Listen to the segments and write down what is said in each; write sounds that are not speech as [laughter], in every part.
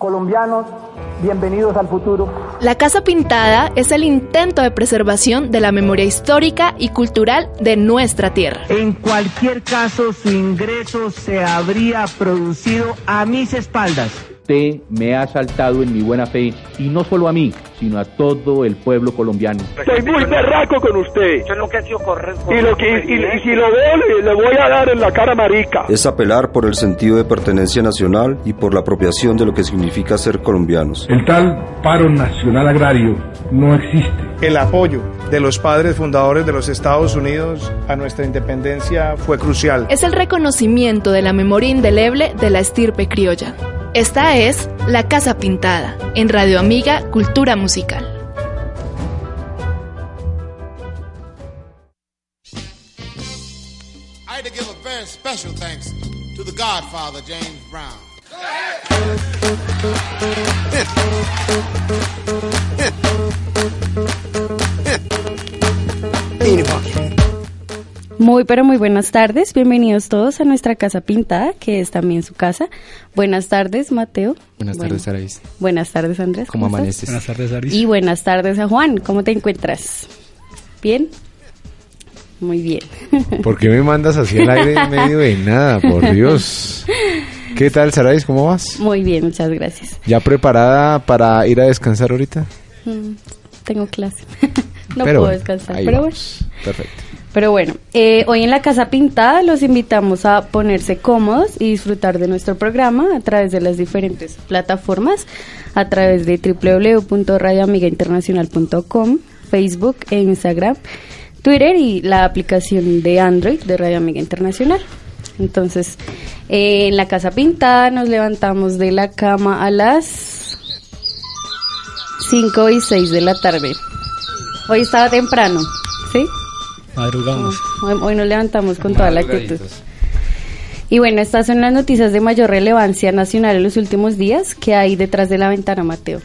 Colombianos, bienvenidos al futuro. La Casa Pintada es el intento de preservación de la memoria histórica y cultural de nuestra tierra. En cualquier caso, su ingreso se habría producido a mis espaldas usted me ha asaltado en mi buena fe y no solo a mí, sino a todo el pueblo colombiano. Estoy muy berraco con usted. Yo que ha sido correcto. Y, lo que, y, y, si lo veo, le, voy a dar en la cara marica. Es apelar por el sentido de pertenencia nacional y por la apropiación de lo que significa ser colombianos. El tal paro nacional agrario no existe. El apoyo de los padres fundadores de los Estados Unidos a nuestra independencia fue crucial. Es el reconocimiento de la memoria indeleble de la estirpe criolla. Esta es La Casa Pintada, en Radio Amiga Cultura Musical. I had to give a very special thanks to the Godfather, James Brown. Muy, pero muy buenas tardes. Bienvenidos todos a nuestra casa pintada, que es también su casa. Buenas tardes, Mateo. Buenas tardes, Araís. Buenas tardes, Andrés. ¿Cómo, amaneces? Buenas tardes, Aris. Y buenas tardes a Juan. ¿Cómo te encuentras? ¿Bien? Muy bien. [laughs] ¿Por qué me mandas así al aire en medio de nada? Por Dios. ¿Qué tal, Sarais? ¿Cómo vas? Muy bien, muchas gracias. ¿Ya preparada para ir a descansar ahorita? Mm, tengo clase. [laughs] no puedo descansar, pero bueno. Perfecto. Pero bueno, eh, hoy en la Casa Pintada los invitamos a ponerse cómodos y disfrutar de nuestro programa a través de las diferentes plataformas, a través de www.radioamigainternacional.com, Facebook e Instagram, Twitter y la aplicación de Android de Radio Amiga Internacional. Entonces, eh, en la Casa Pintada nos levantamos de la cama a las 5 y 6 de la tarde. Hoy estaba temprano, ¿sí? Madrugamos. Hoy, hoy nos levantamos con toda la actitud. Y bueno, estas son las noticias de mayor relevancia nacional en los últimos días que hay detrás de la ventana, Mateo.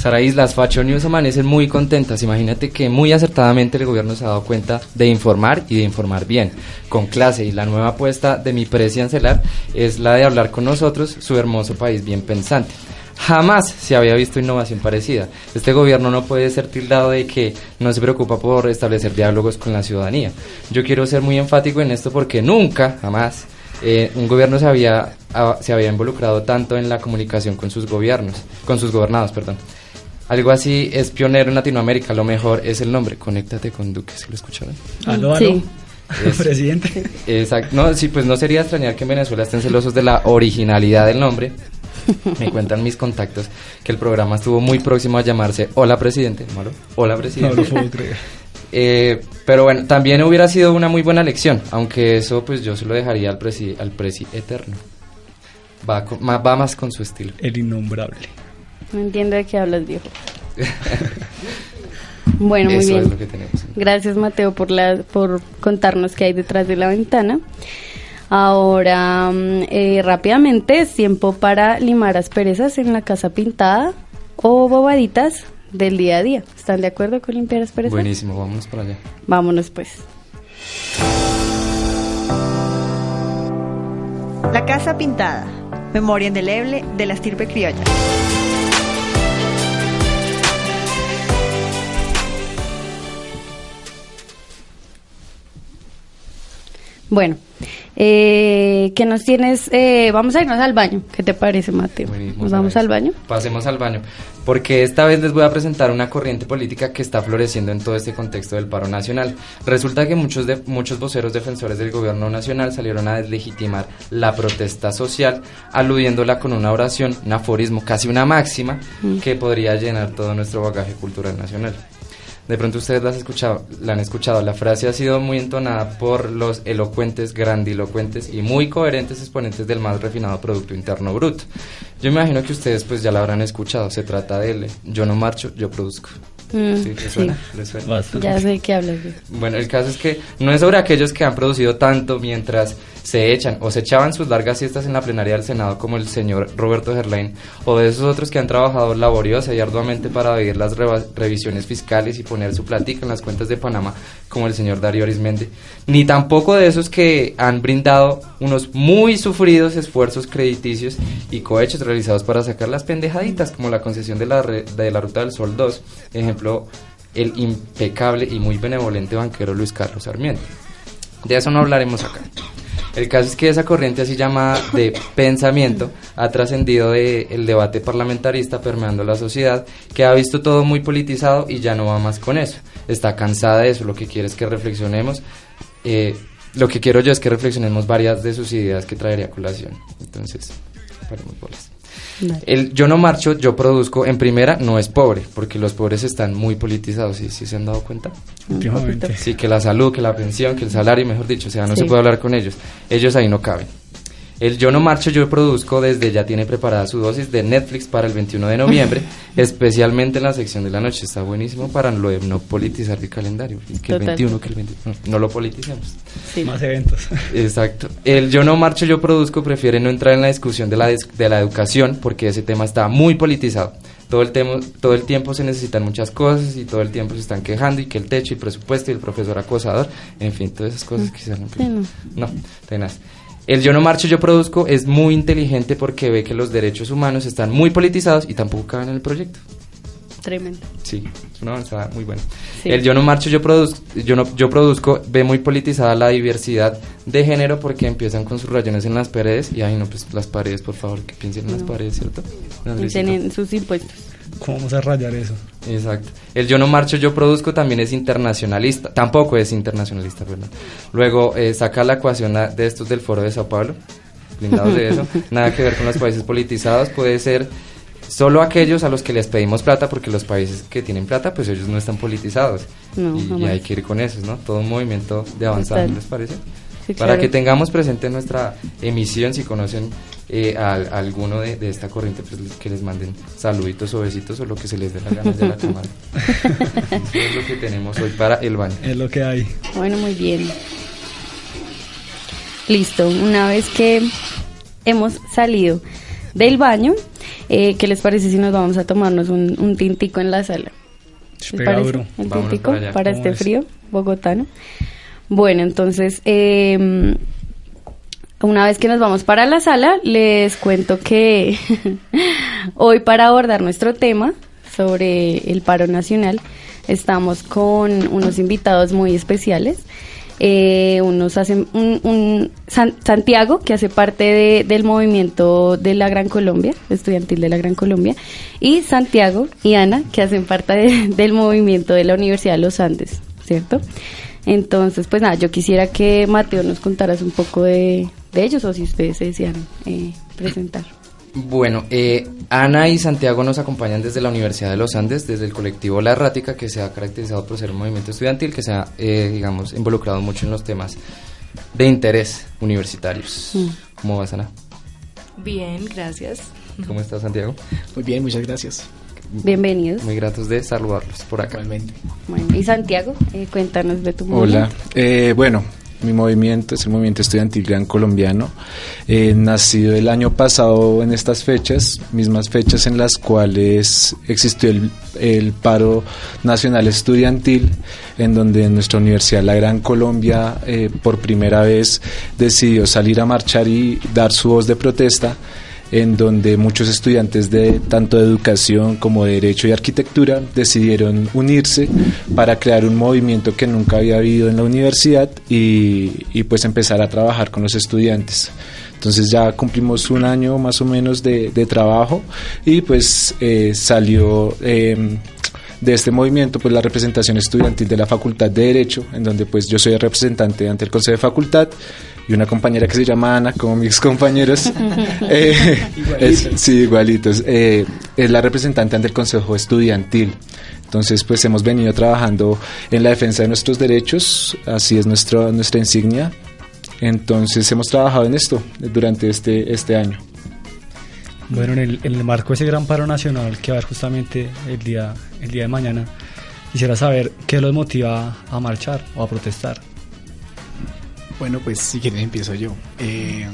Saraís, las Fashion News amanecen muy contentas. Imagínate que muy acertadamente el gobierno se ha dado cuenta de informar y de informar bien, con clase. Y la nueva apuesta de mi presidencial es la de hablar con nosotros, su hermoso país bien pensante. Jamás se había visto innovación parecida. Este gobierno no puede ser tildado de que no se preocupa por establecer diálogos con la ciudadanía. Yo quiero ser muy enfático en esto porque nunca, jamás, eh, un gobierno se había, se había involucrado tanto en la comunicación con sus gobiernos, con sus gobernados, perdón. Algo así es pionero en Latinoamérica, lo mejor es el nombre. Conéctate con Duque, ¿se lo escucharon? Aló, aló. Sí. Es, [laughs] Presidente. Exacto. No, sí, pues no sería extrañar que en Venezuela estén celosos de la originalidad del nombre. Me cuentan mis contactos que el programa estuvo muy próximo a llamarse Hola Presidente. ¿Malo? Hola Presidente. No lo puedo creer. Eh, pero bueno, también hubiera sido una muy buena lección, aunque eso pues yo se lo dejaría al presi, al presi eterno. Va, con, va más con su estilo. El innombrable. No entiendo de qué hablas, viejo. [laughs] Bueno, muy Eso bien. es lo que tenemos. Gracias, Mateo, por, la, por contarnos qué hay detrás de la ventana. Ahora, mm, eh, rápidamente, es tiempo para limar asperezas en la casa pintada o bobaditas del día a día. ¿Están de acuerdo con limpiar asperezas? Buenísimo, vámonos para allá. Vámonos, pues. La Casa Pintada. Memoria indeleble de la estirpe criolla. Bueno, eh, ¿qué nos tienes? Eh, vamos a irnos al baño. ¿Qué te parece, Mateo? Buenísimo, ¿Nos vamos al baño? Pasemos al baño, porque esta vez les voy a presentar una corriente política que está floreciendo en todo este contexto del paro nacional. Resulta que muchos, de, muchos voceros defensores del gobierno nacional salieron a deslegitimar la protesta social, aludiéndola con una oración, un aforismo, casi una máxima, Mm. que podría llenar todo nuestro bagaje cultural nacional. De pronto ustedes la, has escuchado, la han escuchado. La frase ha sido muy entonada por los elocuentes, grandilocuentes y muy coherentes exponentes del más refinado Producto Interno Bruto. Yo me imagino que ustedes pues ya la habrán escuchado. Se trata del yo no marcho, yo produzco. Mm, ¿Sí? ¿Les suena? ¿Les suena? Ya sé de qué hablas. Bueno, el caso es que no es sobre aquellos que han producido tanto mientras se echan o se echaban sus largas siestas en la plenaria del Senado como el señor Roberto Gerlain o de esos otros que han trabajado laboriosa y arduamente para vivir las revisiones fiscales y poner su platica en las cuentas de Panamá como el señor Darío Arismendi, ni tampoco de esos que han brindado unos muy sufridos esfuerzos crediticios y cohechos realizados para sacar las pendejaditas como la concesión de la, de la Ruta del Sol 2, ejemplo el impecable y muy benevolente banquero Luis Carlos Sarmiento. De eso no hablaremos acá. El caso es que esa corriente así llamada de [coughs] pensamiento ha trascendido del debate parlamentarista permeando la sociedad, que ha visto todo muy politizado y ya no va más con eso. Está cansada de eso, lo que quiere es que reflexionemos. Eh, lo que quiero yo es que reflexionemos varias de sus ideas que traería a colación. Entonces, paremos bolas. El yo no marcho, yo produzco, en primera no es pobre, porque los pobres están muy politizados, ¿sí, ¿Sí se han dado cuenta? Sí, que la salud, que la pensión, que el salario, mejor dicho, o sea, no se puede hablar con ellos. Ellos ahí no caben. El Yo No Marcho, Yo Produzco desde ya tiene preparada su dosis de Netflix para el 21 de noviembre, [laughs] especialmente en la sección de la noche. Está buenísimo para lo de no politizar el calendario. Que el 21, que el 21. No, lo politicemos. Más eventos. Exacto. El Yo No Marcho, Yo Produzco prefiere no entrar en la discusión de la, de la educación porque ese tema está muy politizado. Todo el, tema, todo el tiempo se necesitan muchas cosas y todo el tiempo se están quejando y que el techo y el presupuesto y el profesor acosador, en fin, todas esas cosas que se no. no, tenaz. El yo no marcho, yo produzco es muy inteligente porque ve que los derechos humanos están muy politizados y tampoco caben en el proyecto. Tremendo. Sí, es una avanzada muy buena. El yo no marcho, yo produzco, yo no, yo produzco, ve muy politizada la diversidad de género porque empiezan con sus rayones en las paredes y ay no, pues las paredes, por favor, que piensen en las paredes, ¿cierto? Piensen en sus impuestos. ¿Cómo vamos a rayar eso? Exacto. El yo no marcho, yo produzco también es internacionalista. Tampoco es internacionalista, ¿verdad? Luego eh, saca la ecuación de estos del foro de Sao Paulo. Blindados de eso. [laughs] Nada que ver con los países politizados. Puede ser solo aquellos a los que les pedimos plata, porque los países que tienen plata, pues ellos no están politizados. y, hay que ir con eso, ¿no? Todo un movimiento de avanzada, ¿les parece? Para que tengamos presente nuestra emisión, si conocen eh, a, alguno de, esta corriente, pues que les manden saluditos o besitos o lo que se les dé la gana de la [laughs] cámara. Eso es lo que tenemos hoy para el baño. Es lo que hay. Bueno, muy bien. Listo, una vez que hemos salido del baño, eh, ¿qué les parece si nos vamos a tomarnos un, tintico en la sala? ¿Les parece? El tintico para, este frío bogotano. Bueno, entonces, eh, una vez que nos vamos para la sala, les cuento que [laughs] hoy para abordar nuestro tema sobre el paro nacional, estamos con unos invitados muy especiales. Eh, unos hacen un, Santiago que hace parte del movimiento de la Gran Colombia, estudiantil de la Gran Colombia, y Santiago y Ana que hacen parte [laughs] del movimiento de la Universidad de los Andes, ¿cierto? Entonces, pues nada, yo quisiera que Mateo nos contaras un poco de, de ellos o si ustedes se desean eh, presentar. Bueno, eh, Ana y Santiago nos acompañan desde la Universidad de los Andes, desde el colectivo La Errática, que se ha caracterizado por ser un movimiento estudiantil que se ha, eh, digamos, involucrado mucho en los temas de interés universitarios. Mm. ¿Cómo vas, Ana? Bien, gracias. ¿Cómo estás, Santiago? Muy bien, muchas gracias. Bienvenidos. Muy gratos de saludarlos por acá. Bueno, y Santiago, cuéntanos de tu movimiento. Hola, bueno, mi movimiento es el movimiento estudiantil gran colombiano, eh, nacido el año pasado en estas fechas, mismas fechas en las cuales existió el, paro nacional estudiantil, en donde nuestra universidad, la Gran Colombia, eh, por primera vez decidió salir a marchar y dar su voz de protesta en donde muchos estudiantes de tanto de educación como de derecho y arquitectura decidieron unirse para crear un movimiento que nunca había habido en la universidad y, pues empezar a trabajar con los estudiantes. Entonces ya cumplimos un año más o menos de, trabajo y pues eh, salió em, de este movimiento pues la representación estudiantil de la Facultad de Derecho, en donde pues yo soy representante ante el Consejo de Facultad y una compañera que se llama Ana, como mis [laughs] compañeros. [laughs] eh, sí, igualitos. Eh, es la representante ante el Consejo Estudiantil. Entonces, pues hemos venido trabajando en la defensa de nuestros derechos, así es nuestro, nuestra insignia. Entonces, hemos trabajado en esto durante este, este año. Bueno, en el, marco de ese gran paro nacional que va a haber justamente el día, el día de mañana, quisiera saber qué los motiva a marchar o a protestar. Bueno, pues si quieren empiezo yo. Eh,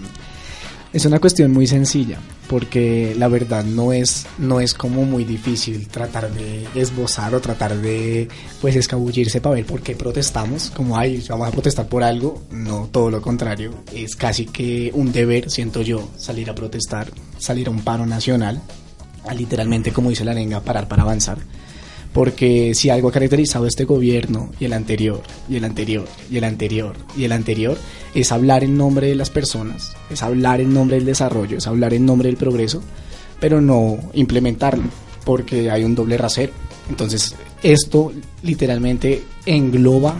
es una cuestión muy sencilla, porque la verdad no es, no es como muy difícil tratar de esbozar o tratar de pues escabullirse para ver por qué protestamos, como ay, vamos a protestar por algo, no, todo lo contrario, es casi que un deber, siento yo, salir a protestar, salir a un paro nacional, a literalmente, como dice la lenga, parar para avanzar porque si algo ha caracterizado este gobierno y el anterior, y el anterior, y el anterior, y el anterior, es hablar en nombre de las personas, es hablar en nombre del desarrollo, es hablar en nombre del progreso, pero no implementarlo, porque hay un doble rasero. Entonces, esto literalmente engloba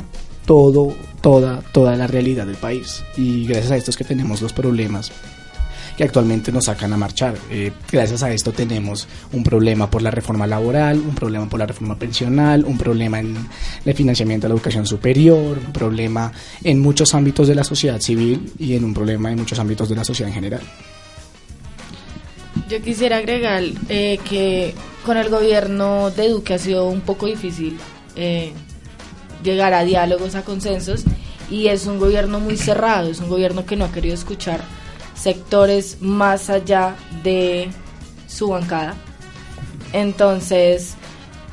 todo, toda, toda la realidad del país. Y gracias a esto es que tenemos los problemas que actualmente nos sacan a marchar. Eh, gracias a esto tenemos un problema por la reforma laboral, un problema por la reforma pensional, un problema en el financiamiento de la educación superior, un problema en muchos ámbitos de la sociedad civil y en un problema en muchos ámbitos de la sociedad en general. Yo quisiera agregar eh, que con el gobierno de Duque ha sido un poco difícil eh, llegar a diálogos, a consensos, y es un gobierno muy cerrado, es un gobierno que no ha querido escuchar sectores más allá de su bancada. Entonces,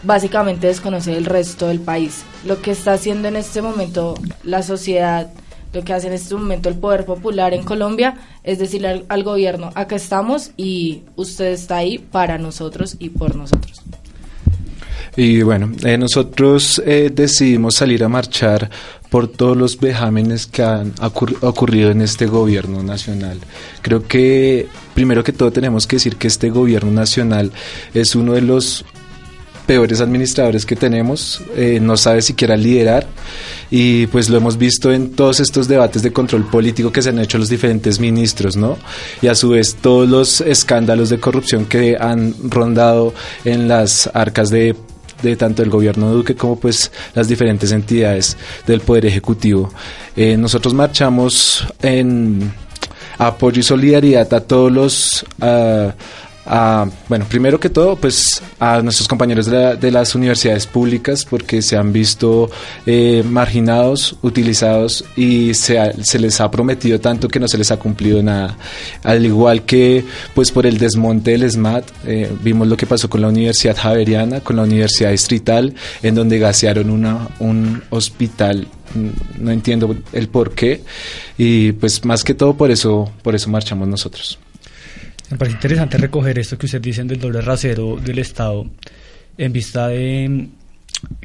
básicamente desconoce el resto del país. Lo que está haciendo en este momento la sociedad, lo que hace en este momento el poder popular en Colombia, es decirle al, gobierno, acá estamos y usted está ahí para nosotros y por nosotros. Y bueno, eh, nosotros eh, decidimos salir a marchar por todos los vejámenes que han ocurrido en este gobierno nacional. Creo que primero que todo tenemos que decir que este gobierno nacional es uno de los peores administradores que tenemos, eh, no sabe siquiera liderar y pues lo hemos visto en todos estos debates de control político que se han hecho los diferentes ministros, ¿no? Y a su vez todos los escándalos de corrupción que han rondado en las arcas de de tanto el gobierno de Duque como pues las diferentes entidades del Poder Ejecutivo. Eh, nosotros marchamos en apoyo y solidaridad a todos los bueno, primero que todo, pues a nuestros compañeros de, las universidades públicas porque se han visto eh, marginados, utilizados y se, se, les ha prometido tanto que no se les ha cumplido nada. Al igual que pues por el desmonte del SMAT, eh, vimos lo que pasó con la Universidad Javeriana, con la Universidad Distrital, en donde gasearon una, un hospital no entiendo el por qué y pues más que todo por eso por eso marchamos nosotros. Me parece interesante recoger esto que usted dicen del doble rasero del Estado en vista de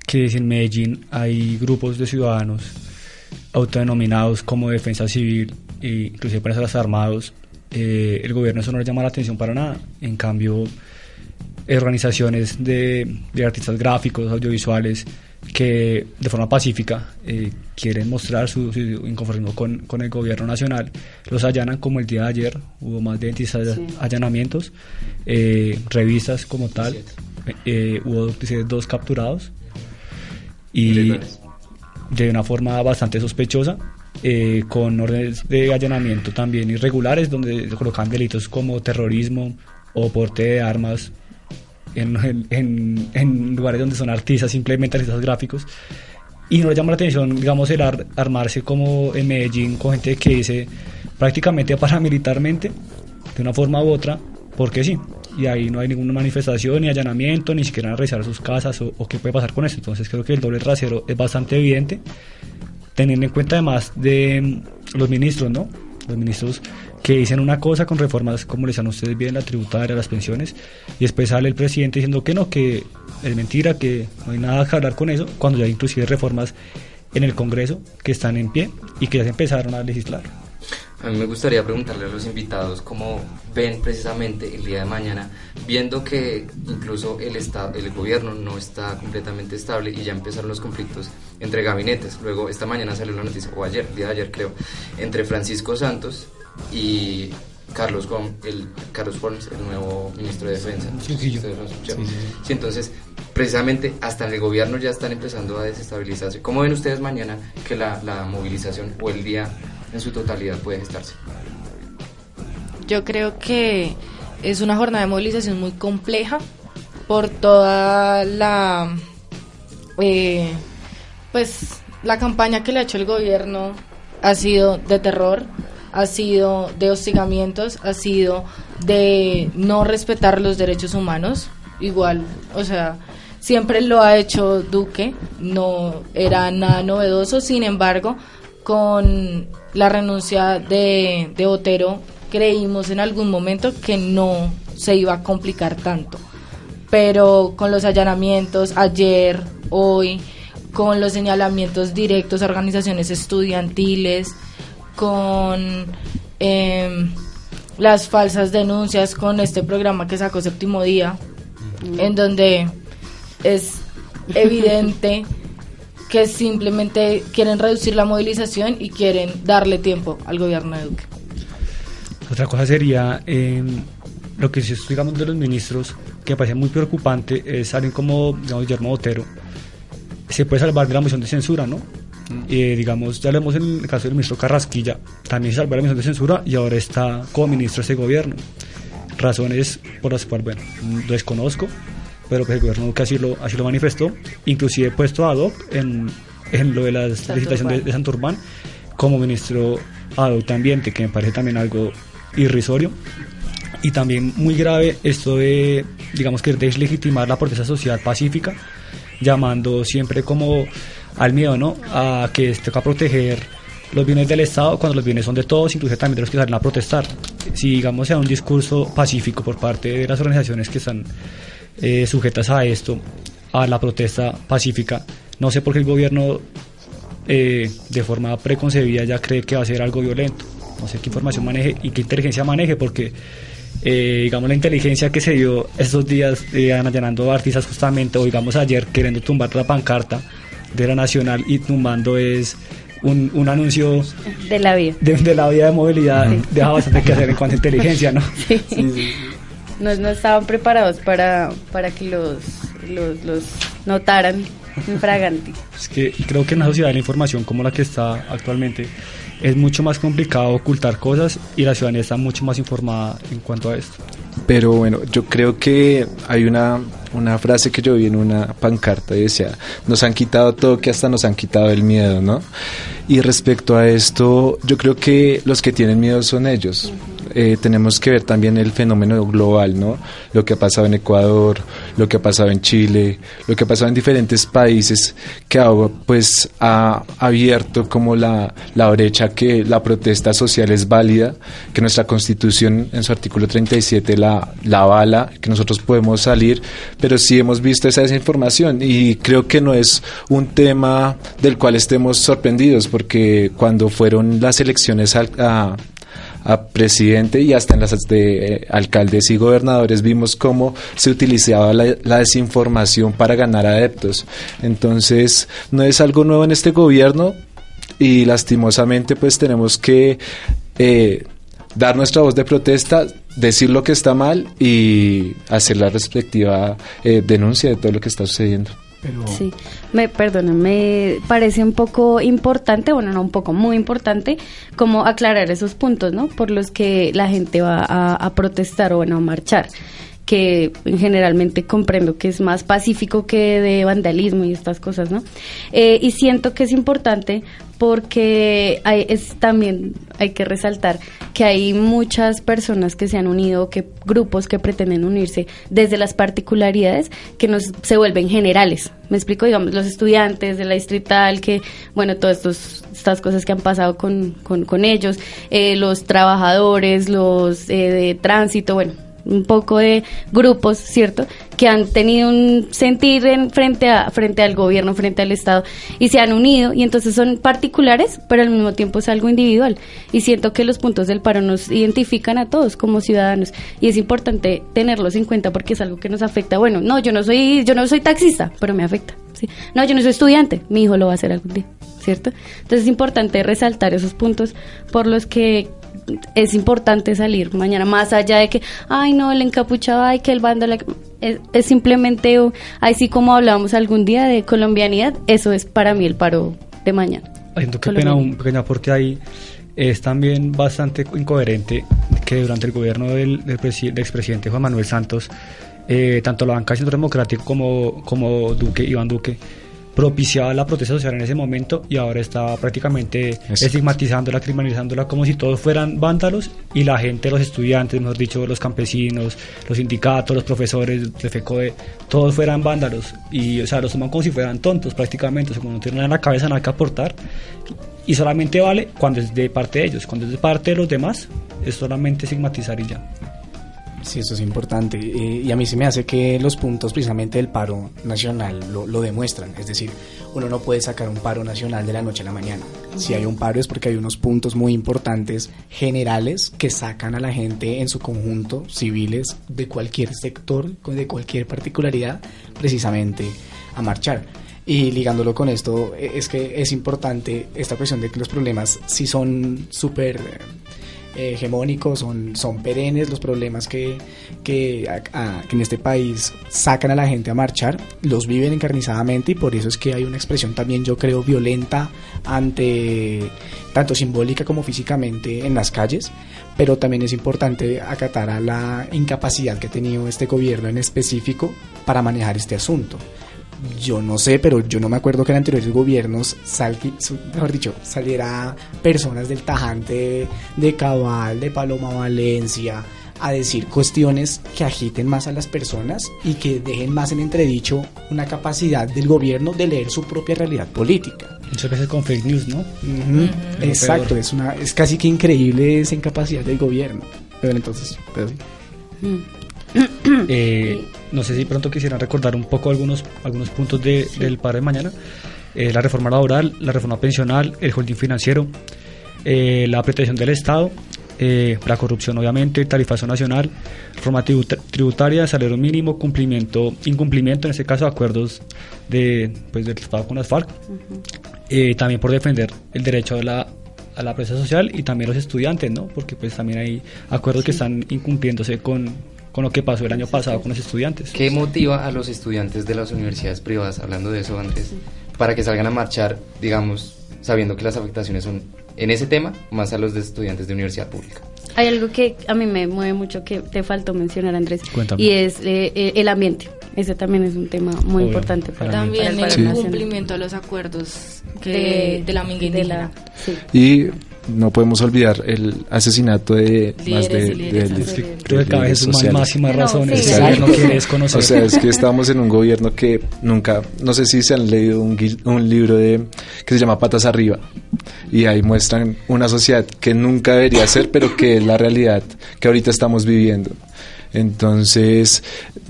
que en Medellín hay grupos de ciudadanos autodenominados como defensa civil e inclusive las armados. Eh, el gobierno eso no le llama la atención para nada. En cambio, organizaciones de, de artistas gráficos, audiovisuales, que de forma pacífica eh, quieren mostrar su, inconformismo con, con, el gobierno nacional, los allanan como el día de ayer, hubo más de 26 allanamientos, eh, revistas como tal, eh, hubo dos capturados y de una forma bastante sospechosa, con órdenes de allanamiento también irregulares, donde colocan delitos como terrorismo o porte de armas en, en, lugares donde son artistas, simplemente artistas gráficos. Y no le llama la atención, digamos, el armarse como en Medellín con gente que dice prácticamente paramilitarmente, [laughs] de una forma u otra, porque sí. Y ahí no hay ninguna manifestación, ni allanamiento, ni siquiera revisar sus casas o, qué puede pasar con eso. Entonces creo que el doble rasero es bastante evidente, teniendo en cuenta además de los ministros, ¿no? Los ministros que dicen una cosa con reformas, como les han ustedes bien, la tributaria, las pensiones, y después sale el presidente diciendo que no, que es mentira, que no hay nada que hablar con eso, cuando ya hay inclusive reformas en el Congreso que están en pie y que ya se empezaron a legislar. A mí me gustaría preguntarle a los invitados cómo ven precisamente el día de mañana, viendo que incluso el, estado, el gobierno no está completamente estable y ya empezaron los conflictos entre gabinetes. Luego, esta mañana salió la noticia, o ayer, día de ayer creo, entre Francisco Santos y Carlos Gómez, el Carlos el nuevo ministro de Defensa. Sí, sí, sí, entonces, precisamente hasta en el gobierno ya están empezando a desestabilizarse. ¿Cómo ven ustedes mañana que la, la movilización o el día en su totalidad puede gestarse? Yo creo que es una jornada de movilización muy compleja por toda la eh, pues la campaña que le ha hecho el gobierno ha sido de terror, ha sido de hostigamientos, ha sido de no respetar los derechos humanos, igual, o sea, siempre lo ha hecho Duque, no era nada novedoso, sin embargo, con la renuncia de, de Otero creímos en algún momento que no se iba a complicar tanto, pero con los allanamientos ayer, hoy, con los señalamientos directos a organizaciones estudiantiles, con em, las falsas denuncias, con este programa que sacó Séptimo Día, en donde es [laughs] evidente que simplemente quieren reducir la movilización y quieren darle tiempo al gobierno de Duque. Otra cosa sería em, lo que si digamos de los ministros, que me parece muy preocupante, es alguien como digamos, Guillermo Botero, se puede salvar de la moción de censura, ¿no? Eh, digamos, ya lo vemos en el caso del ministro Carrasquilla, también se salvó la moción de censura y ahora está como ministro de ese gobierno. Razones por las cuales, bueno, desconozco, pero pues el gobierno que así lo, así lo manifestó, inclusive puesto a hoc en, en lo de la licitación de, de Santurbán como ministro ad hoc de Ambiente, que me parece también algo irrisorio. Y también muy grave esto de, digamos que deslegitimar la protesta social pacífica, llamando siempre como al miedo, ¿no? A que toca proteger los bienes del Estado cuando los bienes son de todos, incluso también de los que salen a protestar. Si, digamos, sea un discurso pacífico por parte de las organizaciones que están eh, sujetas a esto, a la protesta pacífica, no sé por qué el gobierno eh, de forma preconcebida ya cree que va a ser algo violento. No sé qué información maneje y qué inteligencia maneje, porque eh, digamos la inteligencia que se dio estos días eh, allanando artistas justamente, o digamos ayer queriendo tumbar la pancarta de la Nacional y tumbando es un, un anuncio de la vía de, de la vía de movilidad, deja bastante que hacer en cuanto a inteligencia, ¿no? Sí. No, no estaban preparados para, para que los, los, los notaran infraganti. Es que creo que en una sociedad de la información como la que está actualmente es mucho más complicado ocultar cosas y la ciudadanía está mucho más informada en cuanto a esto. Pero bueno, yo creo que hay una, una frase que yo vi en una pancarta y decía, nos han quitado todo, que hasta nos han quitado el miedo, ¿no? Y respecto a esto, yo creo que los que tienen miedo son ellos. Eh, tenemos que ver también el fenómeno global, ¿no? Lo que ha pasado en Ecuador, lo que ha pasado en Chile, lo que ha pasado en diferentes países que ha, pues, ha abierto como la, la brecha que la protesta social es válida, que nuestra constitución en su artículo 37 la, la avala, que nosotros podemos salir, pero sí hemos visto esa desinformación y creo que no es un tema del cual estemos sorprendidos, porque cuando fueron las elecciones al, a, a presidente y hasta en las de eh, alcaldes y gobernadores vimos cómo se utilizaba la, desinformación para ganar adeptos. Entonces, no es algo nuevo en este gobierno y lastimosamente pues tenemos que eh, dar nuestra voz de protesta, decir lo que está mal y hacer la respectiva eh, denuncia de todo lo que está sucediendo. Pero... Sí, me perdona, me parece un poco importante, bueno, no un poco, muy importante, como aclarar esos puntos, ¿no? Por los que la gente va a, a protestar o bueno, a marchar que generalmente comprendo que es más pacífico que de vandalismo y estas cosas, ¿no? Eh, y siento que es importante porque hay, es también hay que resaltar que hay muchas personas que se han unido, que grupos que pretenden unirse desde las particularidades que nos se vuelven generales. Me explico, digamos, los estudiantes de la distrital, que, bueno, todas estas cosas que han pasado con, con, con ellos, eh, los trabajadores, los eh, de tránsito, bueno, un poco de grupos, ¿cierto? Que han tenido un sentir en frente a frente al gobierno, frente al Estado y se han unido y entonces son particulares, pero al mismo tiempo es algo individual. Y siento que los puntos del paro nos identifican a todos como ciudadanos y es importante tenerlos en cuenta porque es algo que nos afecta. Bueno, no, yo no soy yo no soy taxista, pero me afecta. ¿sí? No, yo no soy estudiante, mi hijo lo va a hacer algún día, ¿cierto? Entonces es importante resaltar esos puntos por los que es importante salir mañana, más allá de que, ay, no, el encapuchado, ay, que el bando, es, es, simplemente, así como hablábamos algún día de colombianidad, eso es para mí el paro de mañana. Siento que pena un pequeño aporte ahí. Es también bastante incoherente que durante el gobierno del, del, del expresidente Juan Manuel Santos, eh, tanto la banca del Centro Democrático como, como Duque, Iván Duque, propiciaba la protesta social en ese momento y ahora está prácticamente estigmatizándola, criminalizándola como si todos fueran vándalos y la gente, los estudiantes, mejor dicho, los campesinos, los sindicatos, los profesores todos fueran vándalos y o sea, los toman como si fueran tontos prácticamente, o sea, cuando no tienen en la cabeza nada que aportar y solamente vale cuando es de parte de ellos, cuando es de parte de los demás es solamente estigmatizar y ya. Sí, eso es importante. Eh, y a mí se me hace que los puntos precisamente del paro nacional lo, lo, demuestran. Es decir, uno no puede sacar un paro nacional de la noche a la mañana. Si hay un paro es porque hay unos puntos muy importantes generales que sacan a la gente en su conjunto, civiles, de cualquier sector, de cualquier particularidad, precisamente a marchar. Y ligándolo con esto, e, es que es importante esta cuestión de que los problemas sí son súper hegemónicos, son, son perennes los problemas que, que, que, en este país sacan a la gente a marchar, los viven encarnizadamente y por eso es que hay una expresión también yo creo violenta ante tanto simbólica como físicamente en las calles, pero también es importante acatar a la incapacidad que ha tenido este gobierno en específico para manejar este asunto yo no sé, pero yo no me acuerdo que en anteriores gobiernos, sal, mejor dicho, saliera personas del tajante de Cabal, de Paloma Valencia, a decir cuestiones que agiten más a las personas y que dejen más en entredicho una capacidad del gobierno de leer su propia realidad política. Muchas veces con fake news, ¿no? Exacto, es, una, es casi que increíble esa incapacidad del gobierno. Pero entonces, pero sí. Mm. [coughs] Eh, no sé si pronto quisieran recordar un poco algunos, algunos puntos del paro de mañana. Eh, la reforma laboral, la reforma pensional, el holding financiero, eh, la protección del Estado, la corrupción obviamente, tarifazo nacional, reforma tributaria, salario mínimo, cumplimiento, incumplimiento en este caso de acuerdos de, pues, del Estado con las FARC, también por defender el derecho a la a la presa social y también los estudiantes, ¿no? Porque pues también hay acuerdos que están incumpliéndose con, con lo que pasó el año pasado con los estudiantes. ¿Qué motiva a los estudiantes de las universidades privadas, hablando de eso antes, para que salgan a marchar, digamos, sabiendo que las afectaciones son en ese tema, más a los de estudiantes de universidad pública? Hay algo que a mí me mueve mucho que te faltó mencionar, Andrés, y es eh, eh, el ambiente. Ese también es un tema muy importante para También el cumplimiento de los acuerdos que de, la minga Y no podemos olvidar el asesinato de más de, de, creo que cada vez más razones no o sea es que [laughs] estamos en un gobierno que nunca no sé si se han leído un, un libro de que se llama patas arriba y ahí muestran una sociedad que nunca debería ser pero que es la realidad que ahorita estamos viviendo entonces,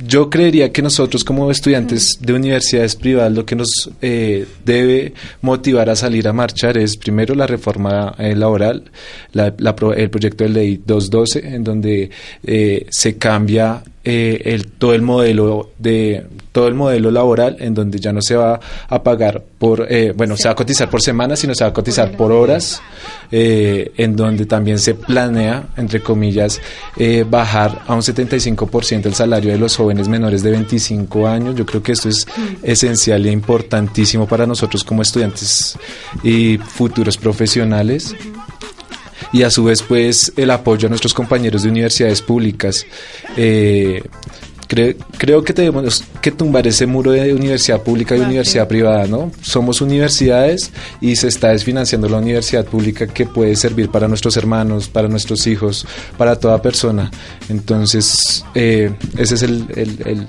yo creería que nosotros como estudiantes de universidades privadas lo que nos eh, debe motivar a salir a marchar es primero la reforma eh, laboral, el proyecto de ley 212, en donde eh, se cambia eh, el, todo el modelo de todo el modelo laboral en donde ya no se va a pagar por eh, bueno se va a cotizar por semana sino se va a cotizar por horas eh, en donde también se planea entre comillas bajar a un 75% el salario de los jóvenes menores de 25 años. Yo creo que esto es esencial e importantísimo para nosotros como estudiantes y futuros profesionales y a su vez pues el apoyo a nuestros compañeros de universidades públicas. Eh, creo que tenemos que tumbar ese muro de universidad pública y universidad privada, ¿no? Somos universidades y se está desfinanciando la universidad pública que puede servir para nuestros hermanos, para nuestros hijos, para toda persona. Entonces, eh, ese es el, el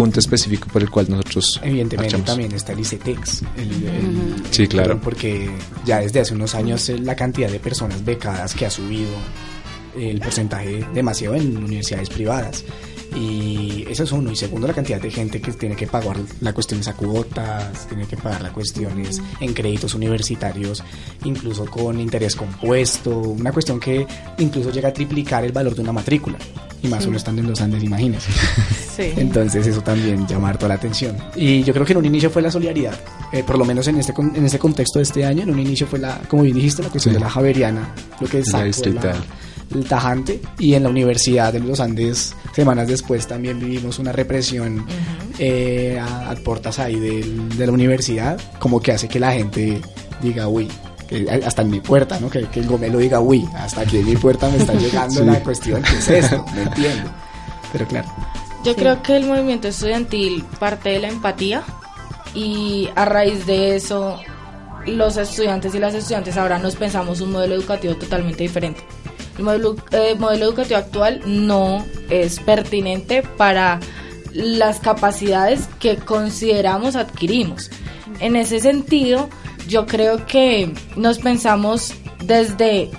punto específico por el cual nosotros evidentemente también está el ICETEX sí claro. Porque ya desde hace unos años la cantidad de personas becadas que ha subido el porcentaje demasiado en universidades privadas y eso es uno. Y segundo, la cantidad de gente que tiene que pagar las cuestiones a cuotas, tiene que pagar las cuestiones en créditos universitarios, incluso con interés compuesto. Una cuestión que incluso llega a triplicar el valor de una matrícula. Y más uno estando en los Andes, imagínense. [laughs] Entonces eso también llama toda la atención. Y yo creo que en un inicio fue la solidaridad. Eh, por lo menos en este, en este contexto de este año, en un inicio fue la, como bien dijiste, la cuestión de la Javeriana, lo que es el tajante y en la Universidad de los Andes semanas después también vivimos una represión eh, a, puertas ahí de, la universidad como que hace que la gente diga uy hasta en mi puerta, ¿no? Que, el gomelo diga, uy, hasta aquí en mi puerta me está [laughs] llegando la cuestión, ¿qué es esto? No entiendo. Pero claro. Yo creo que el movimiento estudiantil parte de la empatía y a raíz de eso los estudiantes y las estudiantes ahora nos pensamos un modelo educativo totalmente diferente. El modelo, modelo educativo actual no es pertinente para las capacidades que consideramos adquirimos. En ese sentido, yo creo que nos pensamos desde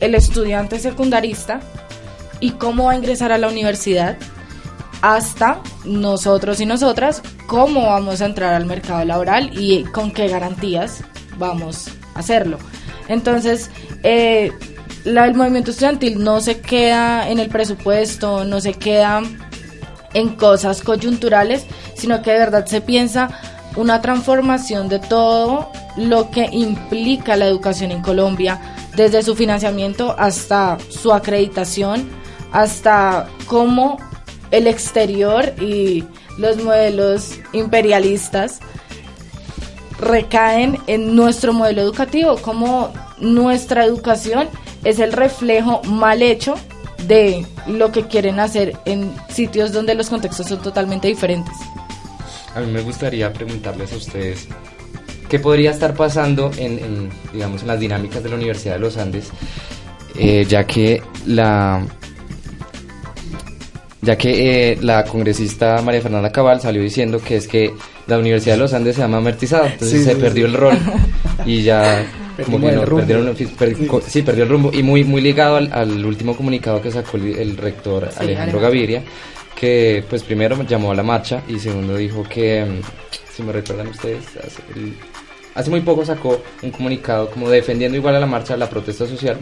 el estudiante secundarista y cómo va a ingresar a la universidad hasta nosotros y nosotras cómo vamos a entrar al mercado laboral y con qué garantías vamos a hacerlo. Entonces, eh, el movimiento estudiantil no se queda en el presupuesto, no se queda en cosas coyunturales, sino que de verdad se piensa una transformación de todo lo que implica la educación en Colombia, desde su financiamiento hasta su acreditación, hasta cómo el exterior y los modelos imperialistas recaen en nuestro modelo educativo, como nuestra educación es el reflejo mal hecho de lo que quieren hacer en sitios donde los contextos son totalmente diferentes. A mí me gustaría preguntarles a ustedes qué podría estar pasando en, digamos, en las dinámicas de la Universidad de los Andes, eh, ya que la ya que eh, la congresista María Fernanda Cabal salió diciendo que es que la Universidad de los Andes se llama Amertizado, entonces se perdió el rol [laughs] y ya como que no, perdieron, sí, perdió el rumbo. Y muy muy ligado al, último comunicado que sacó el, rector Alejandro Gaviria, que pues primero llamó a la marcha y segundo dijo que, mm, si me recuerdan ustedes, hace, muy poco sacó un comunicado como defendiendo igual a la marcha la protesta social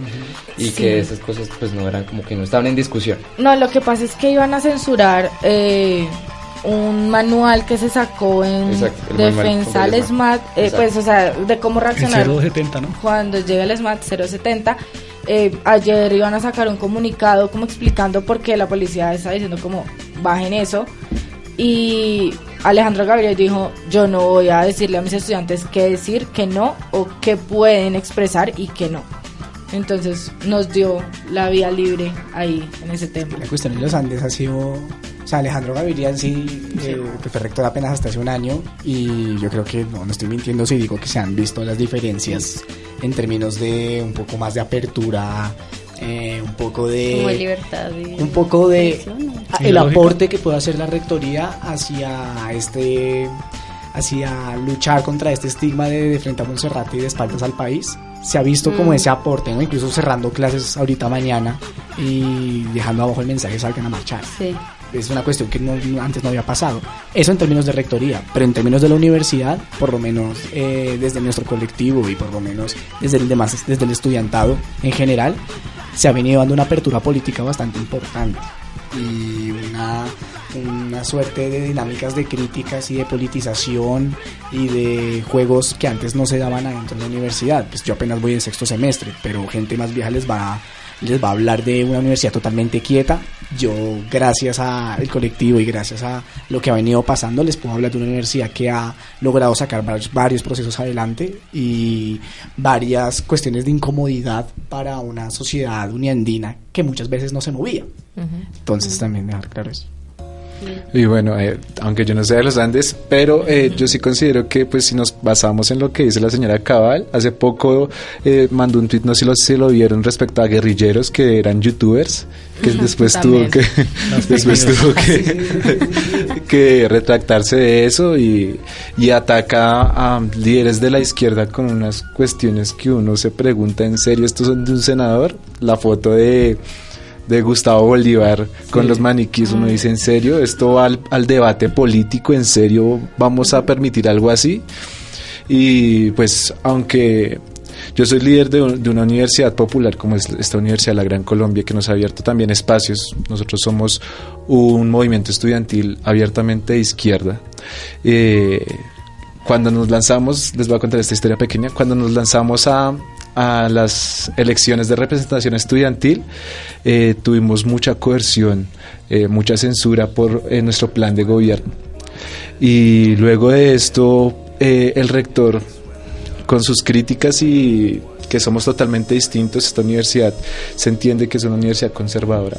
y que esas cosas pues no eran como que no estaban en discusión. No, lo que pasa es que iban a censurar... Eh, un manual que se sacó en defensa al SMAT, eh, pues, o sea, de cómo reaccionar cuando llega el SMAT 070. Eh, ayer iban a sacar un comunicado como explicando por qué la policía está diciendo como bajen eso. Y Alejandro Gabriel dijo, yo no voy a decirle a mis estudiantes qué decir, que no, o qué pueden expresar y que no. Entonces nos dio la vía libre ahí en ese tema. La cuestión de los Andes ha sido sea, Alejandro Gaviria sí, eh, que fue rector apenas hasta hace un año y yo creo que no, no estoy mintiendo si digo que se han visto las diferencias en términos de un poco más de apertura, eh, un poco de libertad un poco de el aporte que puede hacer la rectoría hacia este hacia luchar contra este estigma de, de frente a Monserrate y de espaldas al país se ha visto como mm. ese aporte, ¿no? Incluso cerrando clases ahorita mañana y dejando abajo el mensaje salgan a marchar. Sí es una cuestión que no, antes no había pasado. Eso en términos de rectoría, pero en términos de la universidad, por lo menos eh, desde nuestro colectivo y por lo menos desde el demás, desde el estudiantado en general, se ha venido dando una apertura política bastante importante y una, una suerte de dinámicas de críticas y de politización y de juegos que antes no se daban adentro de la universidad. Pues yo apenas voy en sexto semestre, pero gente más vieja les va les va a hablar de una universidad totalmente quieta. Yo, gracias al colectivo y gracias a lo que ha venido pasando, les puedo hablar de una universidad que ha logrado sacar varios, procesos adelante y varias cuestiones de incomodidad para una sociedad uniandina que muchas veces no se movía. Entonces, también dejar claro eso. Y bueno, eh, aunque yo no sea de los Andes, pero eh, yo sí considero que pues si nos basamos en lo que dice la señora Cabal, hace poco eh, mandó un tweet, no sé si lo, si lo vieron respecto a guerrilleros que eran youtubers, que después tuvo que [laughs] después tuvo que, [laughs] que, retractarse de eso y, y ataca a líderes de la izquierda con unas cuestiones que uno se pregunta en serio, estos son de un senador, la foto de de Gustavo Bolívar con los maniquíes, uno dice, ¿en serio? ¿Esto va al, debate político? ¿En serio vamos a permitir algo así? Y pues aunque yo soy líder de, una universidad popular como es esta Universidad de la Gran Colombia que nos ha abierto también espacios. Nosotros somos un movimiento estudiantil abiertamente de izquierda. Eh, cuando nos lanzamos, les voy a contar esta historia pequeña, cuando nos lanzamos a, a las elecciones de representación estudiantil, eh, tuvimos mucha coerción, eh, mucha censura por eh, nuestro plan de gobierno. Y luego de esto, el rector, con sus críticas y que somos totalmente distintos, esta universidad se entiende que es una universidad conservadora.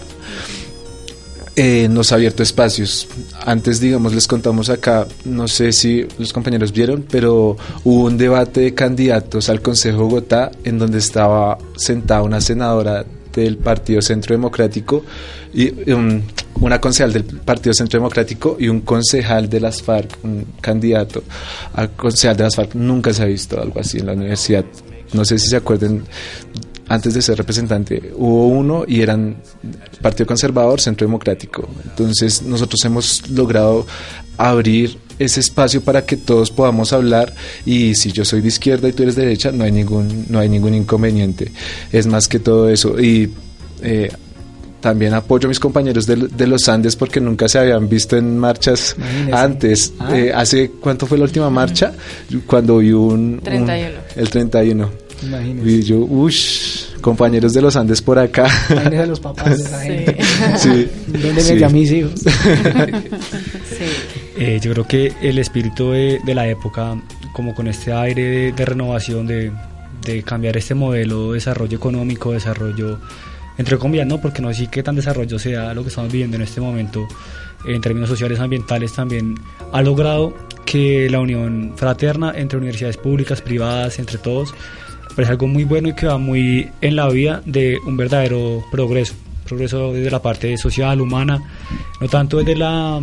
Eh, nos ha abierto espacios. Antes, digamos, les contamos acá, no sé si los compañeros vieron, pero hubo un debate de candidatos al Consejo de Bogotá en donde estaba sentada una senadora del Partido Centro Democrático y um, una concejal del Partido Centro Democrático y un concejal de las FARC, un candidato al concejal de las FARC. Nunca se ha visto algo así en la universidad. No sé si se acuerdan, antes de ser representante, hubo uno y eran Partido Conservador, Centro Democrático. Entonces nosotros hemos logrado abrir ese espacio para que todos podamos hablar y si yo soy de izquierda y tú eres de derecha no hay ningún no hay ningún inconveniente es más que todo eso y eh, también apoyo a mis compañeros de, de, los Andes porque nunca se habían visto en marchas Imagínese. antes. Ah. Eh, ¿Hace cuánto fue la última marcha? Cuando vi un... 31. Un, el 31. Y yo, uff, compañeros de los Andes por acá. Imagínese a los papás de esa gente. Sí. ¿Dónde sí. a mis hijos? [laughs] sí. Eh, yo creo que el espíritu de, de, la época, como con este aire de, de renovación, de, de cambiar este modelo de desarrollo económico, desarrollo entre comillas, no, porque no sé qué tan desarrollo sea lo que estamos viviendo en este momento en términos sociales ambientales también ha logrado que la unión fraterna entre universidades públicas, privadas, entre todos, es algo muy bueno y que va muy en la vía de un verdadero progreso, progreso desde la parte social, humana, no tanto desde la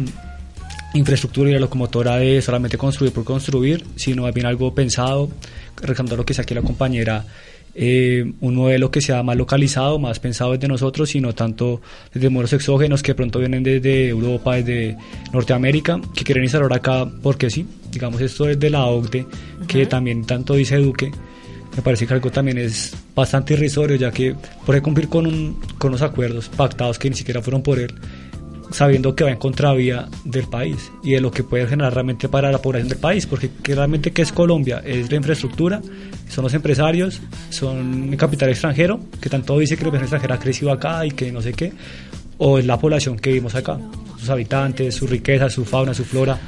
infraestructura y la locomotora de solamente construir por construir, sino más bien algo pensado, recordando lo que decía aquí la compañera, eh, un modelo que sea más localizado, más pensado desde nosotros, sino tanto desde modelos exógenos que pronto vienen desde Europa, desde Norteamérica, que quieren instalar acá porque sí. Digamos, esto es de la OCDE, que también tanto dice Duque. Me parece que algo también es bastante irrisorio, ya que por cumplir con, un, con unos acuerdos pactados que ni siquiera fueron por él, sabiendo que va en contravía del país y de lo que puede generar realmente para la población del país, porque que realmente qué es Colombia, es la infraestructura, son los empresarios, son el capital extranjero, que tanto dice que la inversión extranjera ha crecido acá y que no sé qué, o es la población que vivimos acá, sus habitantes, su riqueza, su fauna, su flora.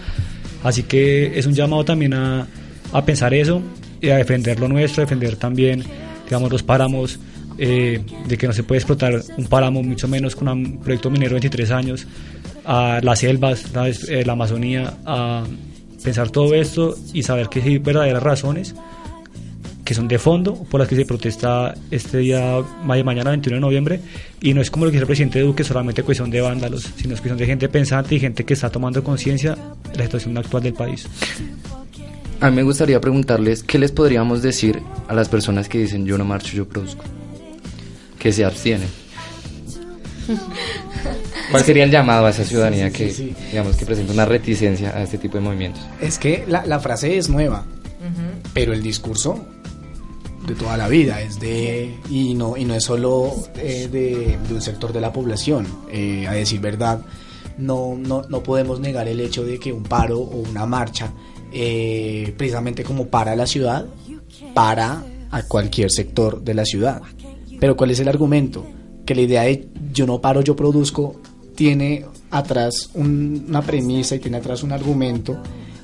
Así que es un llamado también a, a pensar eso a defender lo nuestro, defender también, digamos, los páramos, eh, de que no se puede explotar un páramo, mucho menos con un proyecto minero de 23 años, a las selvas, la, eh, la Amazonía, a pensar todo esto y saber que hay verdaderas razones que son de fondo por las que se protesta este día mañana 21 de noviembre. Y no es como lo que dice el presidente Duque solamente cuestión de vándalos sino es cuestión de gente pensante y gente que está tomando conciencia de la situación actual del país a mí me gustaría preguntarles qué les podríamos decir a las personas que dicen yo no marcho yo produzco que se abstienen. [laughs] ¿Cuál sería el llamado a esa ciudadanía que, sí, sí. digamos, que presenta una reticencia a este tipo de movimientos? Es que la, la frase es nueva, uh -huh. pero el discurso de toda la vida es de y no y no es solo eh, de, de, un sector de la población. Eh, a decir verdad, no, no, no podemos negar el hecho de que un paro o una marcha, eh, precisamente como para la ciudad, para a cualquier sector de la ciudad. Pero ¿cuál es el argumento? Que la idea de yo no paro, yo produzco, tiene atrás un, una premisa y tiene atrás un argumento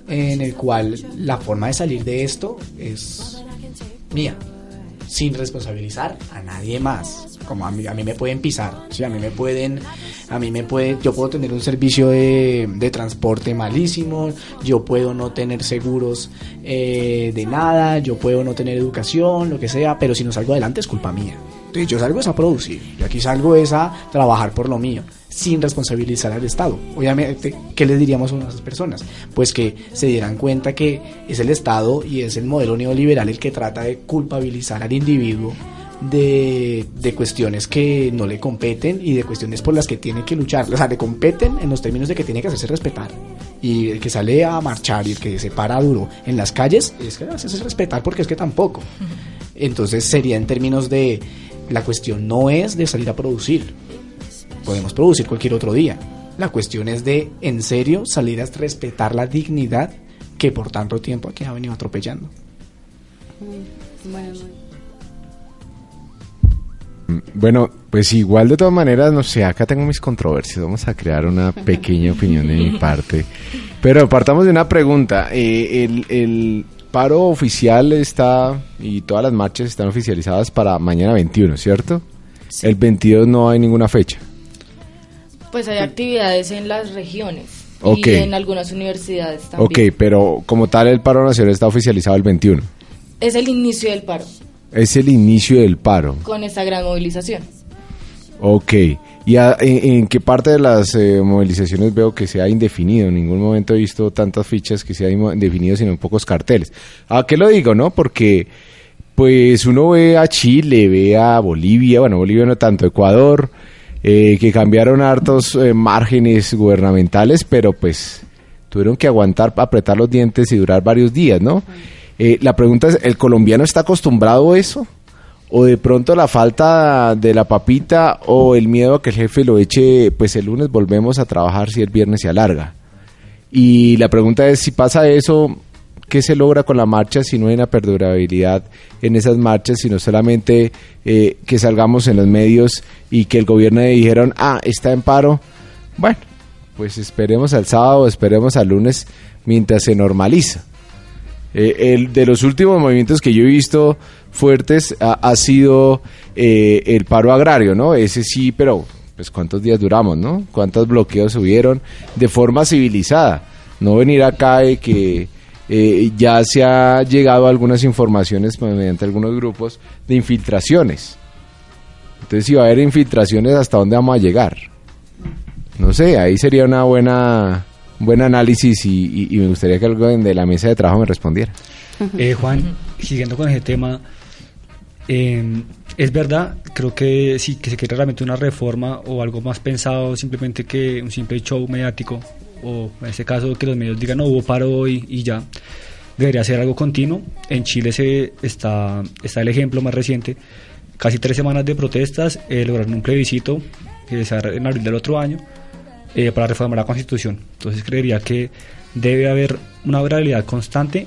en el cual la forma de salir de esto es mía, sin responsabilizar a nadie más. Como a mí, a mí me pueden pisar, ¿sí? a mí me pueden, a mí me puede, yo puedo tener un servicio de, de transporte malísimo, yo puedo no tener seguros eh, de nada, yo puedo no tener educación, lo que sea, pero si no salgo adelante es culpa mía. Entonces yo salgo es a producir, yo aquí salgo es a trabajar por lo mío, sin responsabilizar al Estado. Obviamente, ¿qué les diríamos a esas personas? Pues que se dieran cuenta que es el Estado y es el modelo neoliberal el que trata de culpabilizar al individuo de, de, cuestiones que no le competen y de cuestiones por las que tiene que luchar. O sea, le competen en los términos de que tiene que hacerse respetar. Y el que sale a marchar y el que se para duro en las calles es que hacerse respetar porque es que tampoco. Entonces sería en términos de la cuestión no es de salir a producir. Podemos producir cualquier otro día. La cuestión es de, en serio, salir a respetar la dignidad que por tanto tiempo aquí ha venido atropellando. Bueno, bueno, pues igual de todas maneras, no sé, acá tengo mis controversias. Vamos a crear una pequeña opinión de mi parte. Pero partamos de una pregunta. Eh, el, el, paro oficial está y todas las marchas están oficializadas para mañana 21, ¿cierto? Sí. El 22 no hay ninguna fecha. Pues hay actividades en las regiones Ok. y en algunas universidades también. Ok, pero como tal el paro nacional está oficializado el 21. Es el inicio del paro Es el inicio del paro. con esta gran movilización. Ok. ¿Y a- en, en qué parte de las eh, movilizaciones veo que se ha indefinido? En ningún momento he visto tantas fichas que se ha indefinido, sino en pocos carteles. ¿A qué lo digo, no? Porque pues uno ve a Chile, ve a Bolivia, bueno, Bolivia no tanto, Ecuador, eh, que cambiaron hartos eh, márgenes gubernamentales, pero pues tuvieron que aguantar, apretar los dientes y durar varios días, ¿no? Eh, la pregunta es, ¿el colombiano está acostumbrado a eso? ¿O de pronto la falta de la papita o el miedo a que el jefe lo eche, pues el lunes volvemos a trabajar si el viernes se alarga? Y la pregunta es, si pasa eso, ¿qué se logra con la marcha si no hay una perdurabilidad en esas marchas, sino solamente eh, que salgamos en los medios y que el gobierno dijeron, ah, está en paro? Bueno, pues esperemos al sábado, esperemos al lunes mientras se normaliza. Eh, el de los últimos movimientos que yo he visto fuertes ha, sido eh, el paro agrario, ¿no? Ese sí, pero pues cuántos días duramos, ¿no? Cuántos bloqueos hubieron de forma civilizada. No venir acá de que eh, ya se ha llegado a algunas informaciones pues, mediante algunos grupos de infiltraciones. Entonces, si va a haber infiltraciones, ¿hasta dónde vamos a llegar? No sé, ahí sería una buena buen análisis y, y- me gustaría que alguien de la mesa de trabajo me respondiera. Eh, Juan, siguiendo con ese tema, eh, es verdad, creo que sí, que se quiere realmente una reforma o algo más pensado simplemente que un simple show mediático, o en este caso que los medios digan no hubo paro hoy y ya. Debería ser algo continuo. En Chile se está, está el ejemplo más reciente. Casi tres semanas de protestas eh, lograron un plebiscito que se en abril del otro año eh, para reformar la constitución. Entonces creería que debe haber una oralidad constante,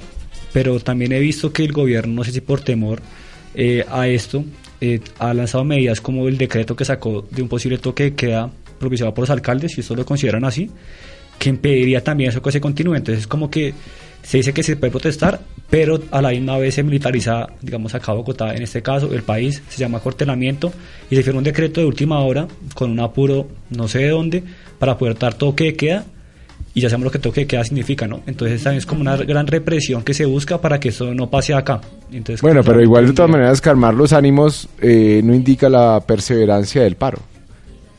pero también he visto que el gobierno, no sé si por temor eh, a esto, eh, ha lanzado medidas como el decreto que sacó de un posible toque de queda propiciado por los alcaldes, si esto lo consideran así, que impediría también eso que se continúe. Entonces es como que se dice que se puede protestar, pero a la misma vez se militariza, digamos, acá Bogotá, en este caso, el país, se llama acortelamiento, y se firma un decreto de última hora, con un apuro no sé de dónde, para poder dar toque de queda, y ya sabemos lo que toque de queda significa, ¿no? Entonces también es como una gran represión que se busca para que eso no pase acá. Entonces, Bueno, pero igual de todas maneras calmar los ánimos eh, no indica la perseverancia del paro.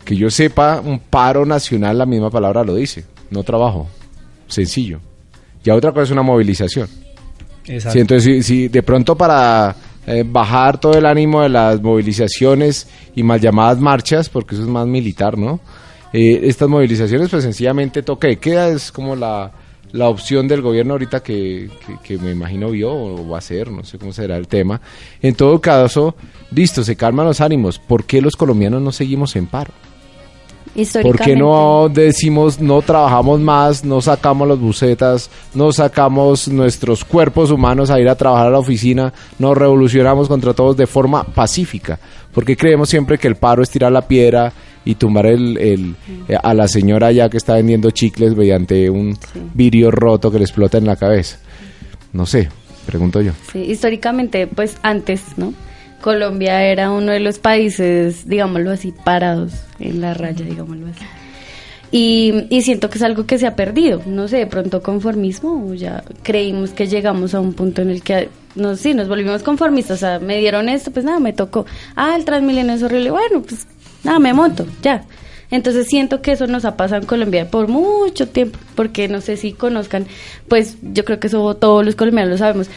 Que yo sepa, un paro nacional, la misma palabra lo dice, no trabajo, sencillo. Ya otra cosa es una movilización. Exacto. Sí, entonces, si, si de pronto para eh, bajar todo el ánimo de las movilizaciones y mal llamadas marchas, porque eso es más militar, ¿no? Eh, estas movilizaciones, pues sencillamente toque de queda es como la, la opción del gobierno ahorita que, que, que me imagino vio o va a ser, no sé cómo será el tema. En todo caso, listo, se calman los ánimos. ¿Por qué los colombianos no seguimos en paro? ¿Por qué no decimos no trabajamos más, no sacamos las bucetas, no sacamos nuestros cuerpos humanos a ir a trabajar a la oficina, nos revolucionamos contra todos de forma pacífica? Porque creemos siempre que el paro es tirar la piedra y tumbar el, el- eh, a la señora ya que está vendiendo chicles mediante un vidrio roto que le explota en la cabeza. No sé, pregunto yo. Sí, históricamente, pues antes, ¿no? Colombia era uno de los países, digámoslo así, parados en la raya, digámoslo así. Y, y siento que es algo que se ha perdido, no sé, de pronto conformismo, ya creímos que llegamos a un punto en el que, no sí, nos volvimos conformistas, o sea, me dieron esto, pues nada, me tocó, ah, el Transmilenio es horrible, bueno, pues nada, me monto, ya. Entonces siento que eso nos ha pasado en Colombia por mucho tiempo, porque no sé si conozcan, pues yo creo que eso todos los colombianos lo sabemos.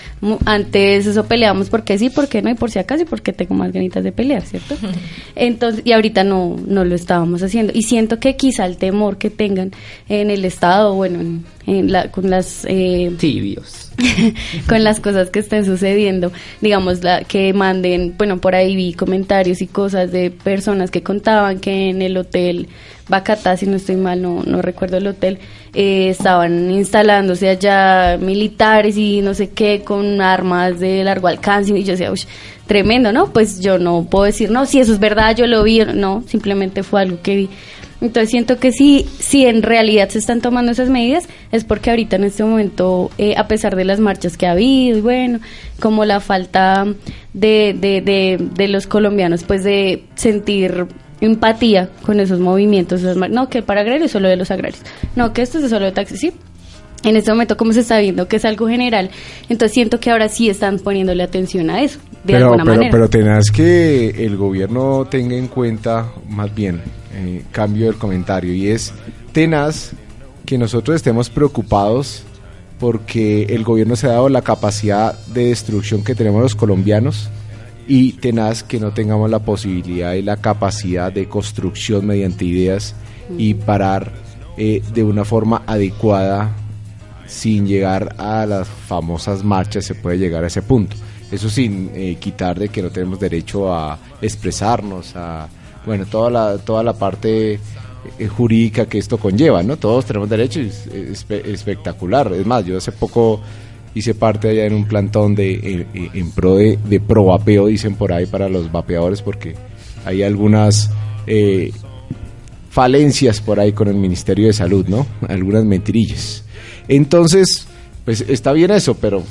Antes eso peleábamos porque sí, porque no, y por si acaso y porque tengo más ganitas de pelear, ¿cierto? [laughs] Entonces, y ahorita no, no lo estábamos haciendo. Y siento que quizá el temor que tengan en el Estado, bueno, en, en la, con las... Eh, Tibios. [laughs] con las cosas que estén sucediendo, digamos, la, que manden, bueno, por ahí vi comentarios y cosas de personas que contaban que en el hotel Bacatá, si no estoy mal, no, no recuerdo el hotel, eh, estaban instalándose allá militares y no sé qué, con armas de largo alcance, y yo decía, "Ush, tremendo, ¿no? Pues yo no puedo decir, no, si eso es verdad, yo lo vi, no, simplemente fue algo que vi. Entonces siento que sí, si en realidad se están tomando esas medidas, es porque ahorita en este momento, eh, a pesar de las marchas que ha habido, y bueno, como la falta de, de, de, de los colombianos, pues de sentir empatía con esos movimientos. No, que para agrarios solo de los agrarios. No, que esto es solo de taxis. Sí, en este momento como se está viendo que es algo general, entonces siento que ahora sí están poniéndole atención a eso, de pero, alguna pero, manera. Pero tenaz que el gobierno tenga en cuenta, más bien, eh, cambio del comentario, y es tenaz que nosotros estemos preocupados porque el gobierno se ha dado la capacidad de destrucción que tenemos los colombianos y tenaz que no tengamos la posibilidad y la capacidad de construcción mediante ideas y parar eh, de una forma adecuada sin llegar a las famosas marchas se puede llegar a ese punto. Eso sin eh, quitar de que no tenemos derecho a expresarnos, a bueno, toda la toda la parte eh, jurídica que esto conlleva, ¿no? Todos tenemos derecho, es, es espectacular. Es más, yo hace poco hice parte allá en un plantón de en, en pro de, de, pro dicen por ahí para los vapeadores, porque hay algunas eh, falencias por ahí con el Ministerio de Salud, ¿no? Algunas mentirillas. Entonces, pues está bien eso, pero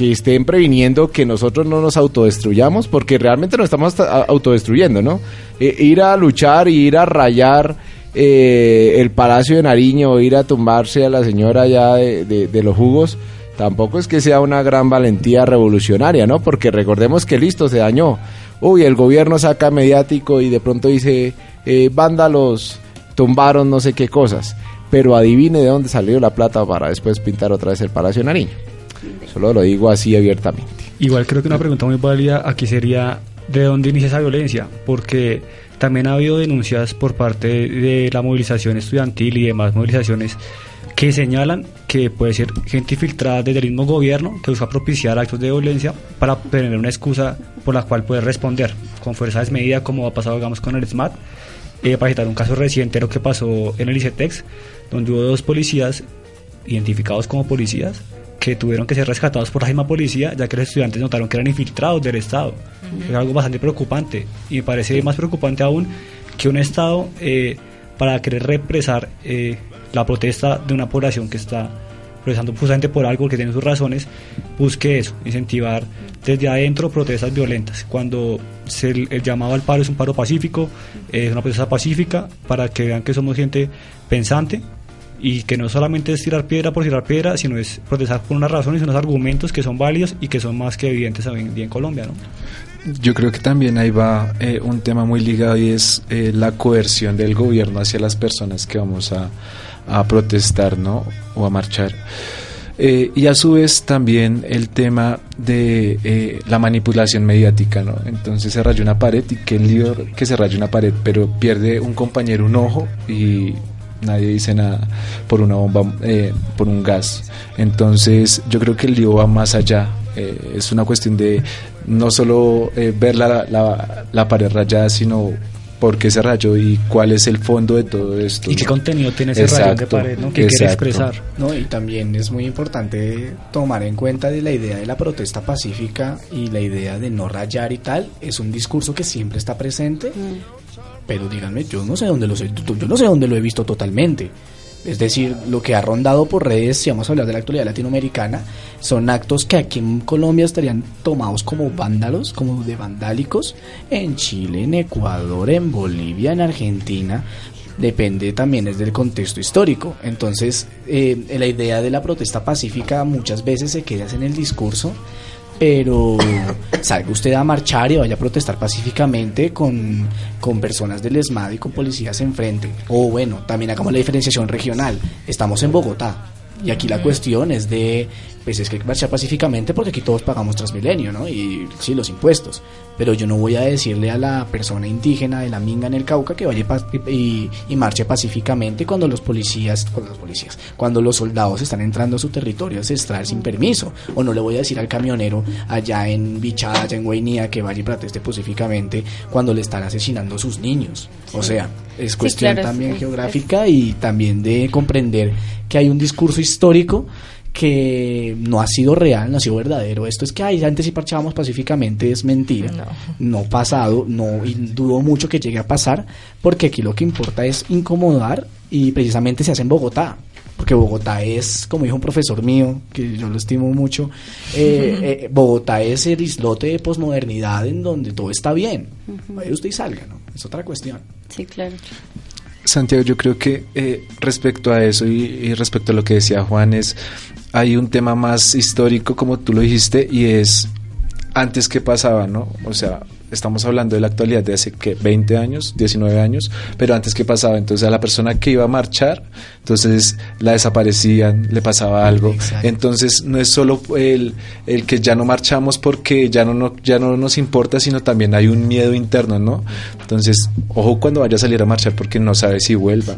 que estén previniendo que nosotros no nos autodestruyamos, porque realmente nos estamos autodestruyendo, ¿no? E, ir a luchar y ir a rayar eh, el Palacio de Nariño ir a tumbarse a la señora ya de, de, de, los jugos, tampoco es que sea una gran valentía revolucionaria, ¿no? Porque recordemos que listo, se dañó. Uy, el gobierno saca mediático y de pronto dice, eh, vándalos tumbaron no sé qué cosas pero adivine de dónde salió la plata para después pintar otra vez el Palacio Nariño. Solo lo digo así abiertamente. Igual creo que una pregunta muy válida aquí sería de dónde inicia esa violencia, porque también ha habido denuncias por parte de la movilización estudiantil y demás movilizaciones que señalan que puede ser gente infiltrada desde el mismo gobierno que busca propiciar actos de violencia para tener una excusa por la cual poder responder. Con fuerza desmedida como ha pasado digamos con el SMAT. Eh, para citar un caso reciente lo que pasó en el ICETEX donde hubo dos policías identificados como policías que tuvieron que ser rescatados por la misma policía, ya que los estudiantes notaron que eran infiltrados del Estado. Uh -huh. Es algo bastante preocupante. Y me parece más preocupante aún que un Estado, eh, para querer represar eh, la protesta de una población que está protestando justamente por algo que tiene sus razones, busque eso, incentivar desde adentro protestas violentas. Cuando se, el, llamado al paro es un paro pacífico, es una protesta pacífica para que vean que somos gente pensante y que no solamente es tirar piedra por tirar piedra, sino es protestar por unas razones unos argumentos que son válidos y que son más que evidentes hoy en día en Colombia. ¿no? Yo creo que también ahí va eh, un tema muy ligado y es eh, la coerción del gobierno hacia las personas que vamos a, a protestar ¿no? o a marchar. Eh, y a su vez también el tema de eh, la manipulación mediática, ¿no? Entonces se raya una pared y que el líder que se raya una pared, pero pierde un compañero un ojo y nadie dice nada por una bomba, eh, por un gas. Entonces yo creo que el lío va más allá. Eh, es una cuestión de no solo eh, ver la, la, la, pared rayada, sino por qué se rayó y cuál es el fondo de todo esto. Y qué contenido tiene ese rayón de pared, ¿no? ¿Qué quiere expresar? No, y también es muy importante tomar en cuenta de la idea de la protesta pacífica y la idea de no rayar y tal. Es un discurso que siempre está presente, mm. Pero díganme, yo no sé dónde lo sé, yo no sé dónde lo he visto totalmente. Es decir, lo que ha rondado por redes, si vamos a hablar de la actualidad latinoamericana, son actos que aquí en Colombia estarían tomados como vándalos, como de vandálicos, en Chile, en Ecuador, en Bolivia, en Argentina. Depende también es del contexto histórico. Entonces, eh, la idea de la protesta pacífica muchas veces se queda en el discurso, pero salga usted a marchar y vaya a protestar pacíficamente con, con personas del ESMAD y con policías enfrente. O bueno, también hagamos la diferenciación regional. Estamos en Bogotá. Y aquí la cuestión es de, pues es que marchar pacíficamente porque aquí todos pagamos Transmilenio, ¿no? Y sí, los impuestos. Pero yo no voy a decirle a la persona indígena de la Minga en el Cauca que vaya y, y marche pacíficamente cuando los policías, cuando los policías, cuando los soldados están entrando a su territorio ancestral sin permiso. O no le voy a decir al camionero allá en Bichada, allá en Guainía, que vaya y proteste pacíficamente cuando le están asesinando a sus niños. O sea, es cuestión sí, claro, también es, geográfica es, y también de comprender que hay un discurso histórico que no ha sido real, no ha sido verdadero. Esto es que ay, antes si parchábamos pacíficamente es mentira. No. no pasado, no, y dudo mucho que llegue a pasar, porque aquí lo que importa es incomodar y precisamente se hace en Bogotá. porque Bogotá es, como dijo un profesor mío, que yo lo estimo mucho, eh, eh, Bogotá es el islote de posmodernidad en donde todo está bien. Vaya usted y salga, ¿no? Es otra cuestión. Sí, claro. Santiago, yo creo que eh, respecto a eso y, y respecto a lo que decía Juan es, hay un tema más histórico, como tú lo dijiste, y es antes qué pasaba, ¿no? O sea, estamos hablando de la actualidad de hace que 20 años, 19 años, pero antes qué pasaba, entonces a la persona que iba a marchar, entonces la desaparecían, le pasaba algo. Entonces no es solo el, el que ya no marchamos porque ya no, no, ya no nos importa, sino también hay un miedo interno, ¿no? Entonces, ojo cuando vaya a salir a marchar porque no sabe si vuelva,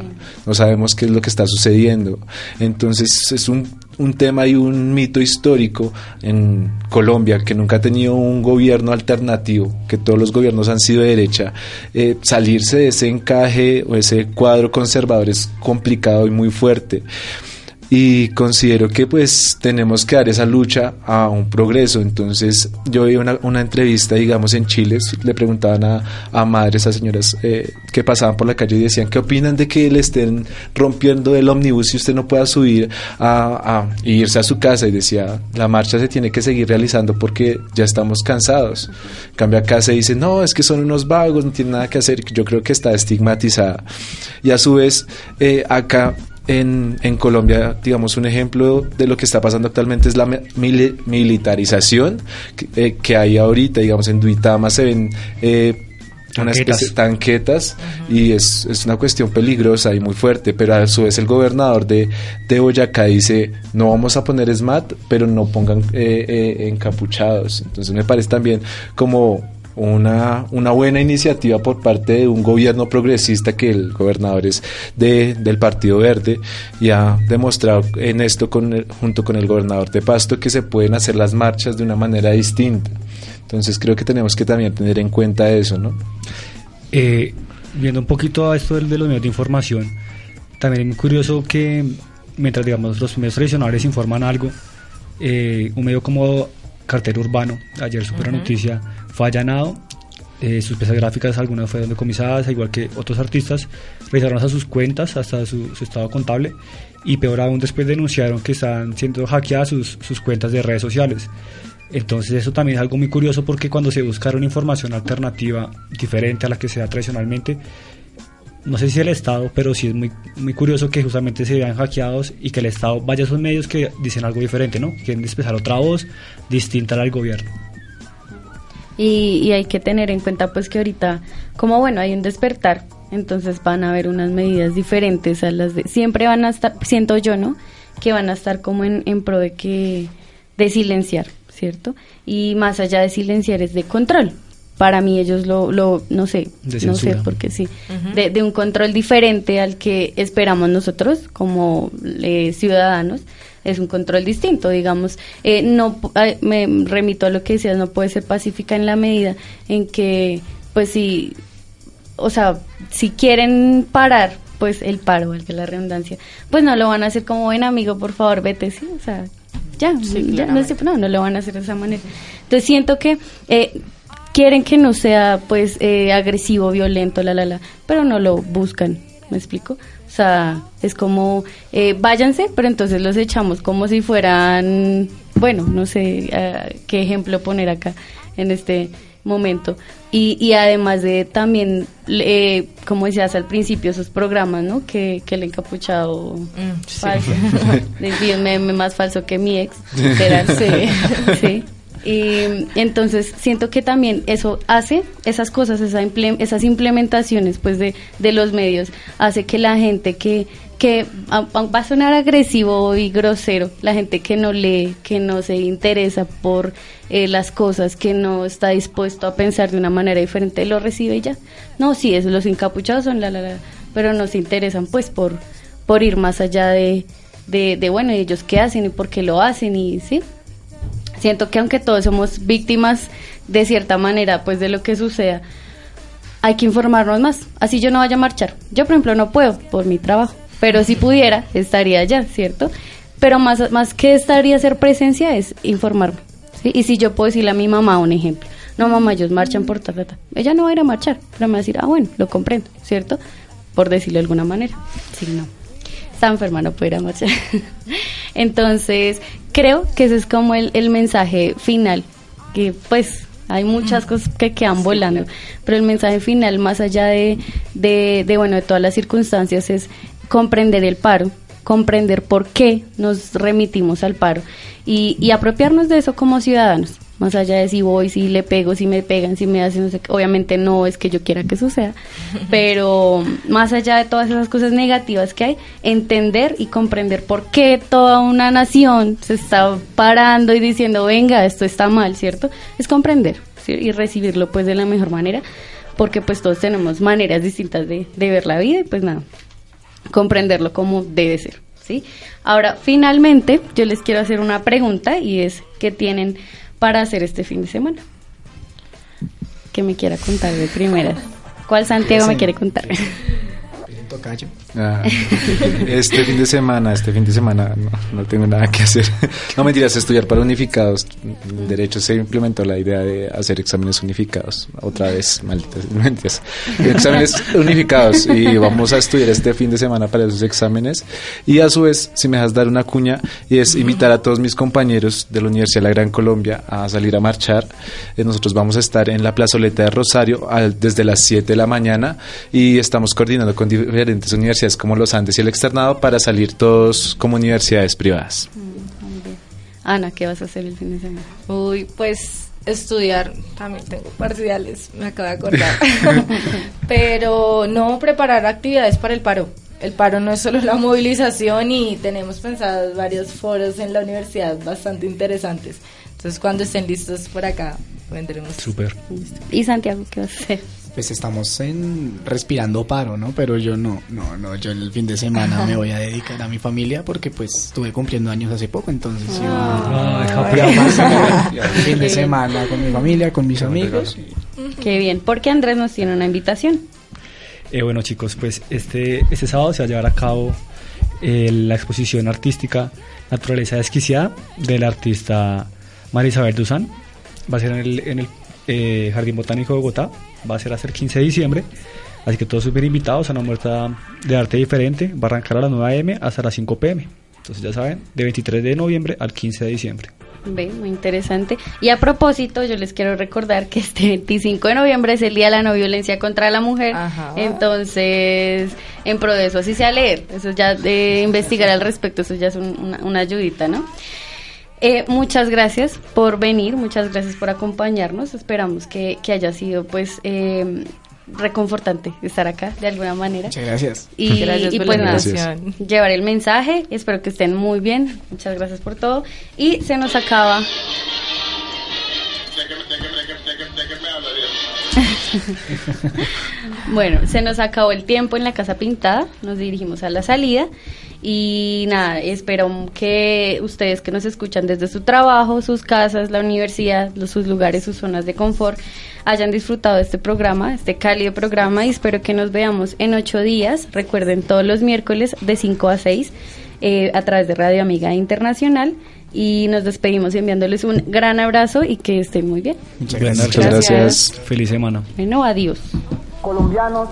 no sabemos qué es lo que está sucediendo. Entonces es un un tema y un mito histórico en Colombia que nunca ha tenido un gobierno alternativo, que todos los gobiernos han sido de derecha, eh, salirse de ese encaje o ese cuadro conservador es complicado y muy fuerte y considero que pues tenemos que dar esa lucha a un progreso. Entonces yo vi una, una entrevista, digamos, en Chile, le preguntaban a, a madres, a señoras eh, que pasaban por la calle y decían, ¿qué opinan de que le estén rompiendo el ómnibus y usted no pueda subir a, a irse a su casa? Y decía, la marcha se tiene que seguir realizando porque ya estamos cansados. En cambio acá se dice, no, es que son unos vagos, no tienen nada que hacer. Yo creo que está estigmatizada. Y a su vez, eh, acá en, en, Colombia, digamos, un ejemplo de lo que está pasando actualmente es la mil militarización que, eh, que, hay ahorita, digamos, en Duitama se ven... Eh, una especie de tanquetas y es, es, una cuestión peligrosa y muy fuerte, pero a su vez el gobernador de, de Boyacá dice, no vamos a poner SMAT, pero no pongan eh, eh, encapuchados. Entonces me parece también como una, una buena iniciativa por parte de un gobierno progresista que el gobernador es de, del Partido Verde y ha demostrado en esto con junto con el gobernador de Pasto que se pueden hacer las marchas de una manera distinta. Entonces creo que tenemos que también tener en cuenta eso, ¿no? Eh, viendo un poquito a esto de, de los medios de información, también es muy curioso que mientras digamos los medios tradicionales informan algo, eh, un medio como Cartero Urbano, ayer super uh -huh. noticia, fue allanado. Eh, sus piezas gráficas, algunas fueron decomisadas, igual que otros artistas, revisaron hasta sus cuentas, hasta su, su, estado contable, y peor aún después denunciaron que están siendo hackeadas sus, sus cuentas de redes sociales. Entonces eso también es algo muy curioso porque cuando se buscaron información alternativa diferente a la que se da tradicionalmente, no sé si el Estado, pero sí es muy, muy curioso que justamente se vean hackeados y que el Estado vaya a esos medios que dicen algo diferente, ¿no? Quieren expresar otra voz distinta al gobierno. Y, y, hay que tener en cuenta pues que ahorita, como bueno, hay un despertar, entonces van a haber unas medidas diferentes a las de... Siempre van a estar, siento yo, ¿no? Que van a estar como en, en pro de que... de silenciar, ¿cierto? Y más allá de silenciar es de control. Para mí ellos lo, lo no sé, no sé, porque sí, uh -huh. de, de, un control diferente al que esperamos nosotros como eh, ciudadanos es un control distinto, digamos, eh, no me remito a lo que decías, no puede ser pacífica en la medida en que, pues si, o sea, si quieren parar, pues el paro, el que la redundancia, pues no lo van a hacer como buen amigo, por favor, vete, sí, o sea, ya, sí, ya no, no, no lo van a hacer de esa manera. Entonces siento que eh, quieren que no sea, pues, eh, agresivo, violento, la, la, la, pero no lo buscan, ¿me explico? O sea, es como, eh, váyanse, pero entonces los echamos como si fueran, bueno, no sé uh, qué ejemplo poner acá en este momento. Y, y además de también, eh, como decías al principio, esos programas, ¿no? Que, que el encapuchado mm, falso, [laughs] sí. más falso que mi ex, [laughs] sí, sí. Y entonces siento que también eso hace, esas cosas, esas implementaciones pues de, de, los medios, hace que la gente que, que va a sonar agresivo y grosero, la gente que no lee, que no se interesa por eh, las cosas, que no está dispuesto a pensar de una manera diferente, lo recibe ya. No, sí, eso, los encapuchados son la, la, la, pero no se interesan pues por, por ir más allá de, de, de bueno, ellos qué hacen y por qué lo hacen y sí siento que aunque todos somos víctimas de cierta manera pues de lo que suceda hay que informarnos más. Así yo no vaya a marchar. Yo por ejemplo no puedo por mi trabajo pero si pudiera estaría allá cierto pero más más que estaría hacer presencia es informarme ¿sí? y si yo puedo decirle a mi mamá un ejemplo no mamá ellos marchan por ta, ta, ella no va a ir a marchar pero me va a decir ah bueno lo comprendo cierto por decirlo de alguna manera. Sí no está enferma, no puede ir a marchar. [laughs] Entonces, creo que ese es como el, el mensaje final, que pues hay muchas cosas que quedan volando, pero el mensaje final, más allá de, de, de, bueno, de todas las circunstancias, es comprender el paro, comprender por qué nos remitimos al paro y, y apropiarnos de eso como ciudadanos más allá de si voy, si le pego, si me pegan, si me hacen, no sé, obviamente no es que yo quiera que suceda, [laughs] pero más allá de todas esas cosas negativas que hay, entender y comprender por qué toda una nación se está parando y diciendo, venga, esto está mal, ¿cierto? Es comprender y recibirlo pues de la mejor manera, porque pues todos tenemos maneras distintas de, de ver la vida y pues nada, comprenderlo como debe ser. ¿Sí? Ahora, finalmente, yo les quiero hacer una pregunta y es, ¿qué tienen para hacer este fin de semana. Que me quiera contar de primera. ¿Cuál Santiago me quiere contar? Tocayo. Ah, este fin de semana, este fin de semana no, no, tengo nada que hacer. No mentiras, estudiar para unificados. En derecho se implementó la idea de hacer exámenes unificados. Otra vez, malditas mentiras. Exámenes unificados. Y vamos a estudiar este fin de semana para esos exámenes. Y a su vez, si me dejas dar una cuña, y es invitar a todos mis compañeros de la Universidad de la Gran Colombia a salir a marchar. Eh, nosotros vamos a estar en la plazoleta de Rosario desde las 7 de la mañana y estamos coordinando con diferentes universidades como los Andes y el externado para salir todos como universidades privadas. Ana, ¿qué vas a hacer el fin de semana? Uy, pues estudiar, también tengo parciales, me acabo de acordar. [laughs] Pero no preparar actividades para el paro. El paro no es solo la movilización y tenemos pensados varios foros en la universidad bastante interesantes. Entonces, cuando estén listos por acá, vendremos. Súper. ¿Y Santiago qué vas a hacer? Pues estamos en respirando paro, ¿no? Pero yo no, no, no, yo el fin de semana me voy a dedicar a mi familia porque pues estuve cumpliendo años hace poco, entonces Ah, yo ya más el fin de semana con mi familia, con mis amigos. Qué bien, porque Andrés nos tiene una invitación. Eh, bueno chicos, pues este, este sábado se va a llevar a cabo eh, la exposición artística Naturaleza Desquiciada del artista María Isabel Duzán. Va a ser en el, en el eh, Jardín Botánico de Bogotá, va a ser hasta el 15 de diciembre. Así que todos súper invitados a una muestra de arte diferente. Va a arrancar a las 9 am hasta las 5 pm. Entonces ya saben, de 23 de noviembre al 15 de diciembre. Ve, muy interesante. Y a propósito, yo les quiero recordar que este 25 de noviembre es el Día de la No Violencia contra la Mujer. Ajá. Entonces, en pro de eso, así sea leer. Eso ya de investigar al respecto, eso ya es un- una, una ayudita, ¿no? Eh, muchas gracias por venir, muchas gracias por acompañarnos. Esperamos que, que haya sido, pues, eh, reconfortante estar acá de alguna manera. Muchas gracias. Y, Gracias y por pues la nada, invitación. llevar el mensaje. Espero que estén muy bien. Muchas gracias por todo. Y se nos acaba. [laughs] Bueno, se nos acabó el tiempo en la casa pintada, nos dirigimos a la salida y nada, espero que ustedes que nos escuchan desde su trabajo, sus casas, la universidad, los- sus lugares, sus zonas de confort, hayan disfrutado de este programa, este cálido programa y espero que nos veamos en ocho días. Recuerden todos los miércoles de 5 a 6 eh, a través de Radio Amiga Internacional y nos despedimos enviándoles un gran abrazo y que estén muy bien. Muchas gracias. noches. Gracias. Feliz semana. Bueno, adiós. Colombianos,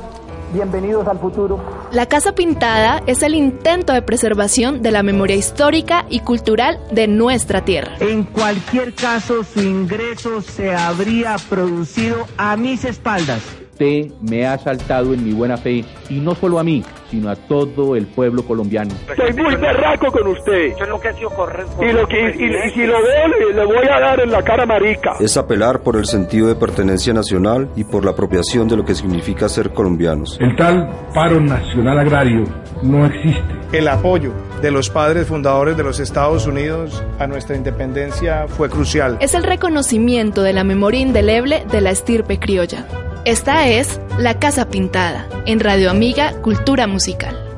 bienvenidos al futuro. La Casa Pintada es el intento de preservación de la memoria histórica y cultural de nuestra tierra. En cualquier caso, su ingreso se habría producido a mis espaldas. Usted me ha asaltado en mi buena fe y no solo a mí, sino a todo el pueblo colombiano. Estoy muy berraco con usted. Yo lo que ha sido correcto. Y, lo que, y, y- y si lo veo, le, le voy a dar en la cara marica. Es apelar por el sentido de pertenencia nacional y por la apropiación de lo que significa ser colombianos. El tal paro nacional agrario no existe. El apoyo de los padres fundadores de los Estados Unidos a nuestra independencia fue crucial. Es el reconocimiento de la memoria indeleble de la estirpe criolla. Esta es La Casa Pintada, en Radio Amiga Cultura Musical.